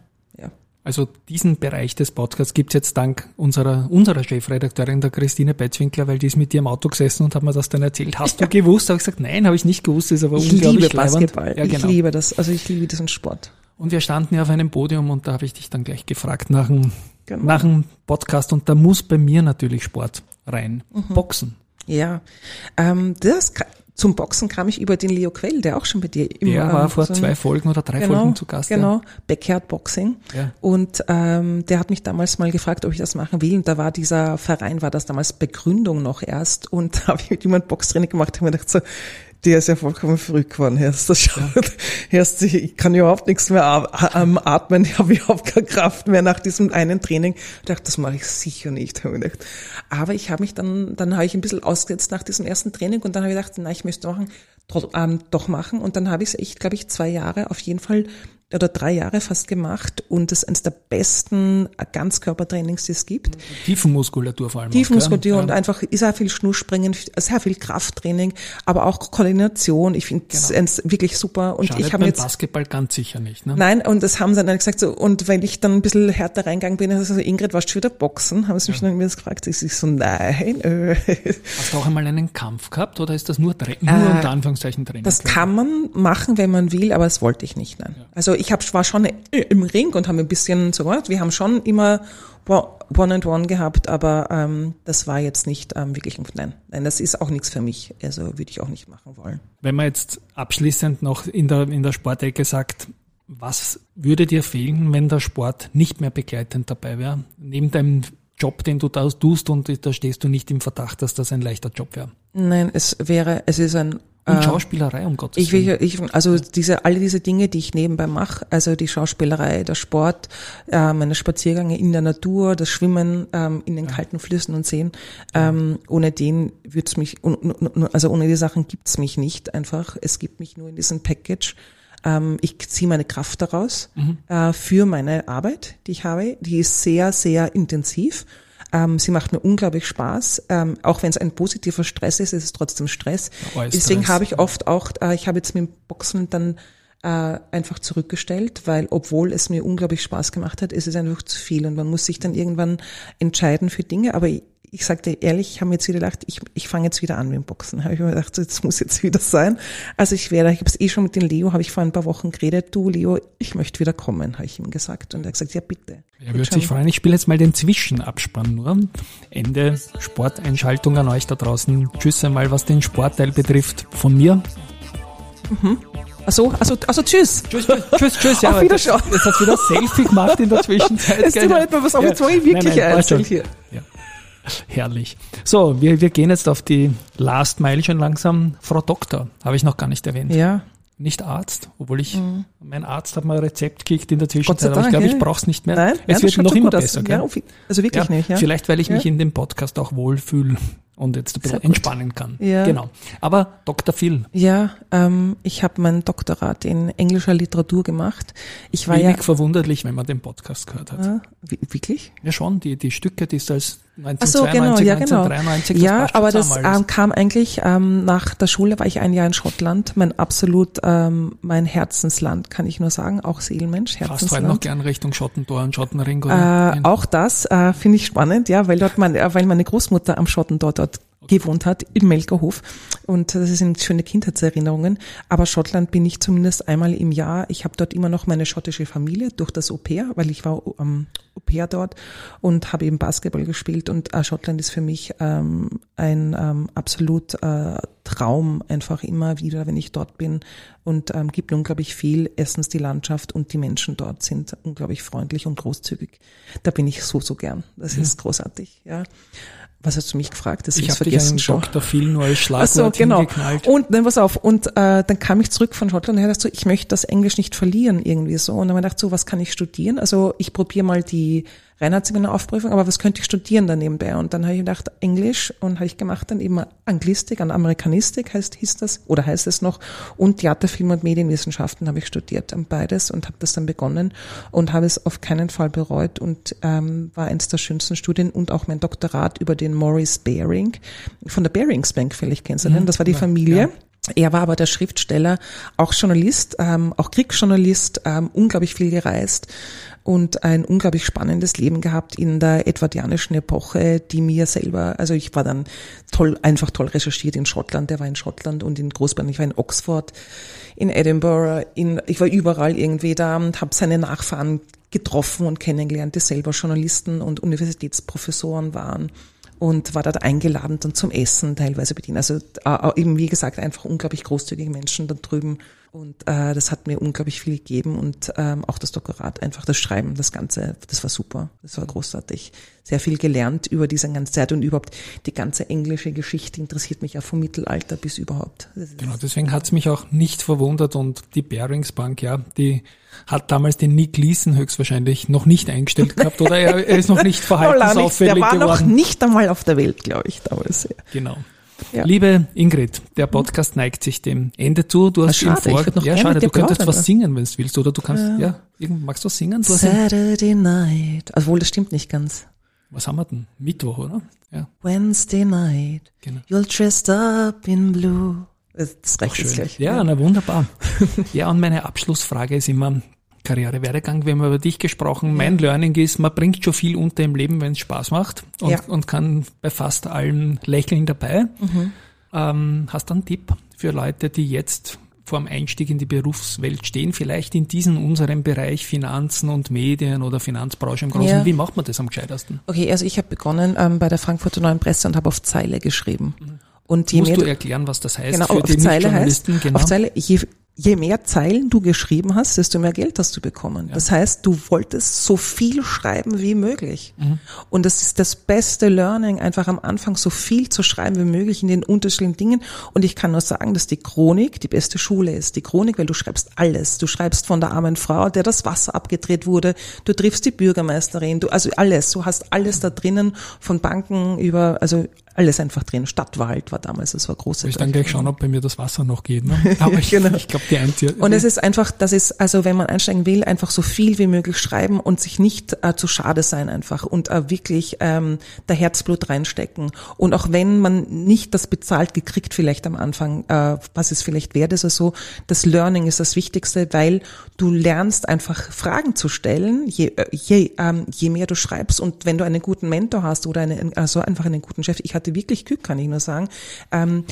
Also diesen Bereich des Podcasts gibt's jetzt dank unserer, unserer Chefredakteurin, der Christine Betzwinkler, weil die ist mit dir im Auto gesessen und hat mir das dann erzählt. Hast du gewusst? Habe ich gesagt, nein, habe ich nicht gewusst, das ist aber Ich unglaublich liebe leibend. Basketball. Ja, genau. Ich liebe das. Also ich liebe diesen Sport. Und wir standen ja auf einem Podium und da habe ich dich dann gleich gefragt nach dem, Genau. nach dem Podcast und da muss bei mir natürlich Sport rein. Mhm. Boxen. Ja. Ähm, das, zum Boxen kam ich über den Leo Quell, der auch schon bei dir im Der war ähm, vor so zwei Folgen oder drei genau, Folgen zu Gast. ja. Genau, Backyard Boxing. Ja. Und ähm, der hat mich damals mal gefragt, ob ich das machen will. Und da war dieser Verein, war das damals Begründung noch erst. Und da habe ich mit jemandem Boxtraining gemacht und mir gedacht so, der ist ja vollkommen verrückt geworden. Erst das schaut, erst ich kann überhaupt nichts mehr atmen, ich habe überhaupt keine Kraft mehr nach diesem einen Training. Ich dachte, das mache ich sicher nicht. Hab ich gedacht. Aber ich habe mich dann, dann habe ich ein bisschen ausgesetzt nach diesem ersten Training und dann habe ich gedacht, na, ich möchte machen, ähm, doch machen. Und dann habe ich es echt, glaube ich, zwei Jahre auf jeden Fall oder drei Jahre fast gemacht und das ist eines der besten Ganzkörpertrainings, die es gibt. Tiefenmuskulatur vor allem. auch, Tiefenmuskulatur gell? und einfach sehr viel Schnurspringen, sehr viel Krafttraining, aber auch Koordination. Ich finde es ist wirklich super und Genau. Schadet ich habe jetzt Basketball ganz sicher nicht. Ne? Nein, und das haben sie dann gesagt so, und wenn ich dann ein bisschen härter reingegangen bin, also Ingrid, warst du wieder boxen? Haben sie mich dann wieder gefragt. Ich so, nein, äh. Hast du auch einmal einen Kampf gehabt oder ist das nur, Tra nur Äh, unter Anführungszeichen Training? Das kann man machen, wenn man will, aber das wollte ich nicht. Nein. Also ich hab, war schon im Ring und habe ein bisschen so gemacht. Wir haben schon immer One and One gehabt, aber ähm, das war jetzt nicht ähm, wirklich. Nein, nein, das ist auch nichts für mich. Also würde ich auch nicht machen wollen. Wenn man jetzt abschließend noch in der, in der Sportecke sagt, was würde dir fehlen, wenn der Sport nicht mehr begleitend dabei wäre? Neben deinem Job, den du da tust und da stehst du nicht im Verdacht, dass das ein leichter Job wäre. Nein, es wäre, es ist ein Und äh, Schauspielerei, um Gottes Ich will, ich, also diese, alle diese Dinge, die ich nebenbei mache, also die Schauspielerei, der Sport, äh, meine Spaziergänge in der Natur, das Schwimmen ähm, in den kalten Flüssen und Seen, ähm, ohne den wird's mich, also ohne die Sachen gibt's mich nicht einfach. Es gibt mich nur in diesem Package. Ähm, ich ziehe meine Kraft daraus äh, für meine Arbeit, die ich habe. Die ist sehr, sehr intensiv. Ähm, sie macht mir unglaublich Spaß. Ähm, auch wenn es ein positiver Stress ist, ist es trotzdem Stress. Alles Deswegen habe ich oft auch, äh, ich habe jetzt mit dem Boxen dann äh, einfach zurückgestellt, weil obwohl es mir unglaublich Spaß gemacht hat, ist es einfach zu viel und man muss sich dann irgendwann entscheiden für Dinge. Aber ich, ich sag dir ehrlich, ich habe mir jetzt wieder gedacht, ich, ich fange jetzt wieder an mit dem Boxen. Habe ich mir gedacht, jetzt muss jetzt wieder sein. Also ich werde, ich habe es eh schon mit dem Leo, habe ich vor ein paar Wochen geredet, du Leo, ich möchte wieder kommen, habe ich ihm gesagt. Und er hat gesagt, ja bitte. Er würde sich freuen. Ich spiele jetzt mal den Zwischenabspann nur. Ende Sporteinschaltung an euch da draußen. Tschüss einmal, was den Sportteil betrifft. Von mir. Also, also, also tschüss. Tschüss, tschüss, tschüss, tschüss. Auf Wiederschauen. Jetzt hat wieder Selfie gemacht in der Zwischenzeit. Es tut mir leid, was ich jetzt wirklich Nein, nein, erzählt hier. Ja. Herrlich. So, wir, wir gehen jetzt auf die Last Mile schon langsam. Frau Doktor, habe ich noch gar nicht erwähnt. Ja, Nicht Arzt, obwohl ich, mein Arzt hat mal ein Rezept gekriegt in der Zwischenzeit, aber ich Dank, glaube, ich ja. brauche es nicht mehr. nein, es ja, das wird noch immer besser. Ja, also wirklich nicht, ja. Vielleicht, weil ich mich Ja. in dem Podcast auch wohlfühle und jetzt ein bisschen entspannen kann. Ja. Genau. Aber Dr. Phil, Ja, ähm, ich habe mein Doktorat in englischer Literatur gemacht. Ich war wenig ja verwunderlich, wenn man den Podcast gehört hat. äh, wie- wirklich? Ja schon, die, die Stücke, die es als Ach so, genau, 1992, ja, genau. 1993 Ja, aber das ähm, kam eigentlich ähm, nach der Schule, war ich ein Jahr in Schottland. Mein absolut, ähm, mein Herzensland, kann ich nur sagen. Auch Seelenmensch, Fast heute noch Herzensland. gern Richtung Schottentor und Schottenring, oder? Äh, auch das äh, finde ich spannend, ja, weil dort mein, äh, weil meine Großmutter am Schottentor dort gewohnt hat, im Melkerhof. Und das sind schöne Kindheitserinnerungen. Aber Schottland bin ich zumindest einmal im Jahr. Ich habe dort immer noch meine schottische Familie durch das Au pair, weil ich war ähm, Au pair dort und habe eben Basketball gespielt. Und äh, Schottland ist für mich ähm, ein ähm, absolut äh, Traum einfach immer wieder, wenn ich dort bin und ähm, gibt unglaublich viel. Erstens die Landschaft und die Menschen dort sind unglaublich freundlich und großzügig. Da bin ich so, so gern. Das Mhm. ist großartig, ja. Was hast du mich gefragt? Das Ich habe dich einen vergessen. Dr. Phil nur als Schlagwort so, genau. hingeknallt. Und dann pass auf. Und äh, dann kam ich zurück von Schottland und dachte so, ich möchte das Englisch nicht verlieren irgendwie so. Und dann habe ich gedacht, so, was kann ich studieren? Also ich probiere mal die Reinheitsseminaraufprüfung, aber was könnte ich studieren da nebenbei? Und dann habe ich gedacht, Englisch und habe ich gemacht dann eben Anglistik, an Amerikanistik heißt hieß das oder heißt es noch und Theater, Film und Medienwissenschaften habe ich studiert, ähm, beides und habe das dann begonnen und habe es auf keinen Fall bereut und ähm, war eines der schönsten Studien und auch mein Doktorat über den Maurice Baring von der Barings Bank, vielleicht kennst du den, das war die Familie. Er war aber der Schriftsteller, auch Journalist, ähm, auch Kriegsjournalist, ähm, unglaublich viel gereist und ein unglaublich spannendes Leben gehabt in der edwardianischen Epoche, die mir selber, also ich war dann toll, einfach toll recherchiert in Schottland, der war in Schottland und in Großbritannien, ich war in Oxford, in Edinburgh, in, ich war überall irgendwie da und habe seine Nachfahren getroffen und kennengelernt, die selber Journalisten und Universitätsprofessoren waren und war dort eingeladen dann zum Essen teilweise bedient. Also äh, eben wie gesagt einfach unglaublich großzügige Menschen da drüben und äh, das hat mir unglaublich viel gegeben und ähm, auch das Doktorat, einfach das Schreiben, das Ganze, das war super, das war großartig. Sehr viel gelernt über diese ganze Zeit und überhaupt die ganze englische Geschichte interessiert mich auch vom Mittelalter bis überhaupt. Genau, deswegen hat's mich auch nicht verwundert und die Barings Bank, ja, die hat damals den Nick Leeson höchstwahrscheinlich noch nicht eingestellt gehabt oder er, er ist noch nicht verhaltensauffällig der war noch geworden. nicht einmal auf der Welt, glaube ich, damals. Ja. Genau. Ja. Liebe Ingrid, der Podcast neigt sich dem Ende zu. Du hast schade, im Vor ja, schade, du könntest plaudern, was ja. singen, wenn du willst, oder du kannst, ja, irgend, magst du was singen? Du ja, Saturday night. Also wohl, das stimmt nicht ganz. was haben wir denn? Mittwoch, oder? Ja, Wednesday night. genau. You're dressed up in blue. Das reicht jetzt Schön. gleich. Ja, na wunderbar. ja, und meine Abschlussfrage ist immer Karrierewerdegang. Wir haben über dich gesprochen. Mein Learning ist, man bringt schon viel unter im Leben, wenn es Spaß macht und, Ja. und kann bei fast allem lächeln dabei. Mhm. Ähm, hast du einen Tipp für Leute, die jetzt vor dem Einstieg in die Berufswelt stehen, vielleicht in diesem unserem Bereich Finanzen und Medien oder Finanzbranche im Großen? Ja. Wie macht man das am gescheitersten? Okay, also ich habe begonnen ähm, bei der Frankfurter Neuen Presse und habe auf Zeile geschrieben. Und je Musst mehr du erklären, was das heißt genau, für auf die Zeile heißt? Genau. auf Zeile, je, je mehr Zeilen du geschrieben hast, desto mehr Geld hast du bekommen. Das heißt, du wolltest so viel schreiben wie möglich. Mhm. Und das ist das beste Learning, einfach am Anfang so viel zu schreiben wie möglich in den unterschiedlichen Dingen. Und ich kann nur sagen, dass die Chronik die beste Schule ist. Die Chronik, weil du schreibst alles. Du schreibst von der armen Frau, der das Wasser abgedreht wurde. Du triffst die Bürgermeisterin. Du, also alles. Du hast alles da drinnen, von Banken über, also alles einfach drin. Stadtwald war damals, das war große. Ich dann gleich schauen, ob bei mir das Wasser noch geht. Ne? Aber ich, Genau. ich glaube, die einzige. Und es ist einfach, das ist, also wenn man einsteigen will, einfach so viel wie möglich schreiben und sich nicht äh, zu schade sein einfach und äh, wirklich ähm, der Herzblut reinstecken. Und auch wenn man nicht das bezahlt gekriegt vielleicht am Anfang, äh, was es vielleicht wert ist oder so, das Learning ist das Wichtigste, weil du lernst einfach Fragen zu stellen, je, äh, je, ähm, je mehr du schreibst und wenn du einen guten Mentor hast oder eine, also einfach einen guten Chef, ich hatte wirklich Glück, kann ich nur sagen, ähm,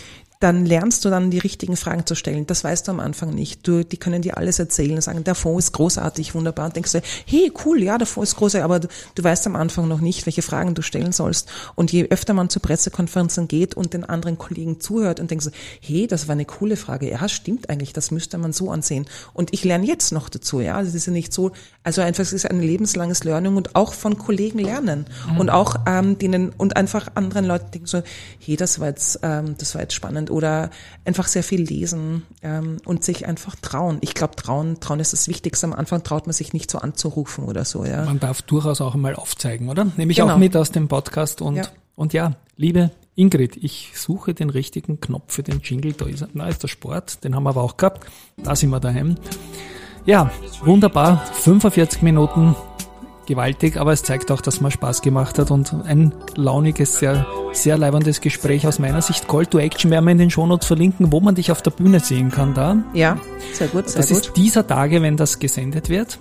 dann lernst du dann die richtigen Fragen zu stellen. Das weißt du am Anfang nicht. Du, die können dir alles erzählen und sagen, der Fonds ist großartig, wunderbar. Und denkst du, hey, cool, ja, der Fonds ist großartig, aber du, du weißt am Anfang noch nicht, welche Fragen du stellen sollst. Und je öfter man zu Pressekonferenzen geht und den anderen Kollegen zuhört und denkst, hey, das war eine coole Frage. Ja, stimmt eigentlich, das müsste man so ansehen. Und ich lerne jetzt noch dazu, ja. Also es ist ja nicht so, also einfach, es ist ein lebenslanges Learning und auch von Kollegen lernen. Und auch ähm, denen und einfach anderen Leuten denken so, hey, das war jetzt, ähm, das war jetzt spannend oder einfach sehr viel lesen ähm, und sich einfach trauen. Ich glaube, trauen, trauen ist das Wichtigste. Am Anfang traut man sich nicht so anzurufen oder so, ja. Man darf durchaus auch einmal aufzeigen, oder? Nehme ich Genau. auch mit aus dem Podcast und Ja. und ja, liebe Ingrid, ich suche den richtigen Knopf für den Jingle. Da ist. Na, ist der Sport, den haben wir aber auch gehabt. Da sind wir daheim. Ja, wunderbar. 45 Minuten, gewaltig, aber es zeigt auch, dass man Spaß gemacht hat und ein launiges, sehr, sehr leibendes Gespräch aus meiner Sicht. Call to Action werden wir in den Shownotes verlinken, wo man dich auf der Bühne sehen kann da. Ja, sehr gut, sehr Das gut. ist dieser Tage, wenn das gesendet wird.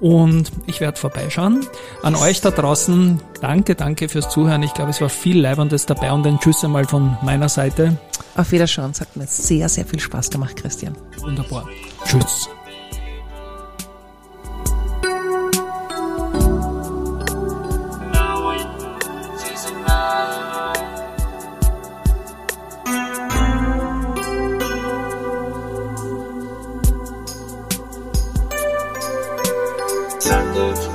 und ich werde vorbeischauen. An euch da draußen, danke, danke fürs Zuhören. Ich glaube, es war viel Leibendes dabei und ein Tschüss einmal von meiner Seite. Auf Wiederschauen, es hat mir sehr, sehr viel Spaß gemacht, Christian. Wunderbar. Tschüss. tangled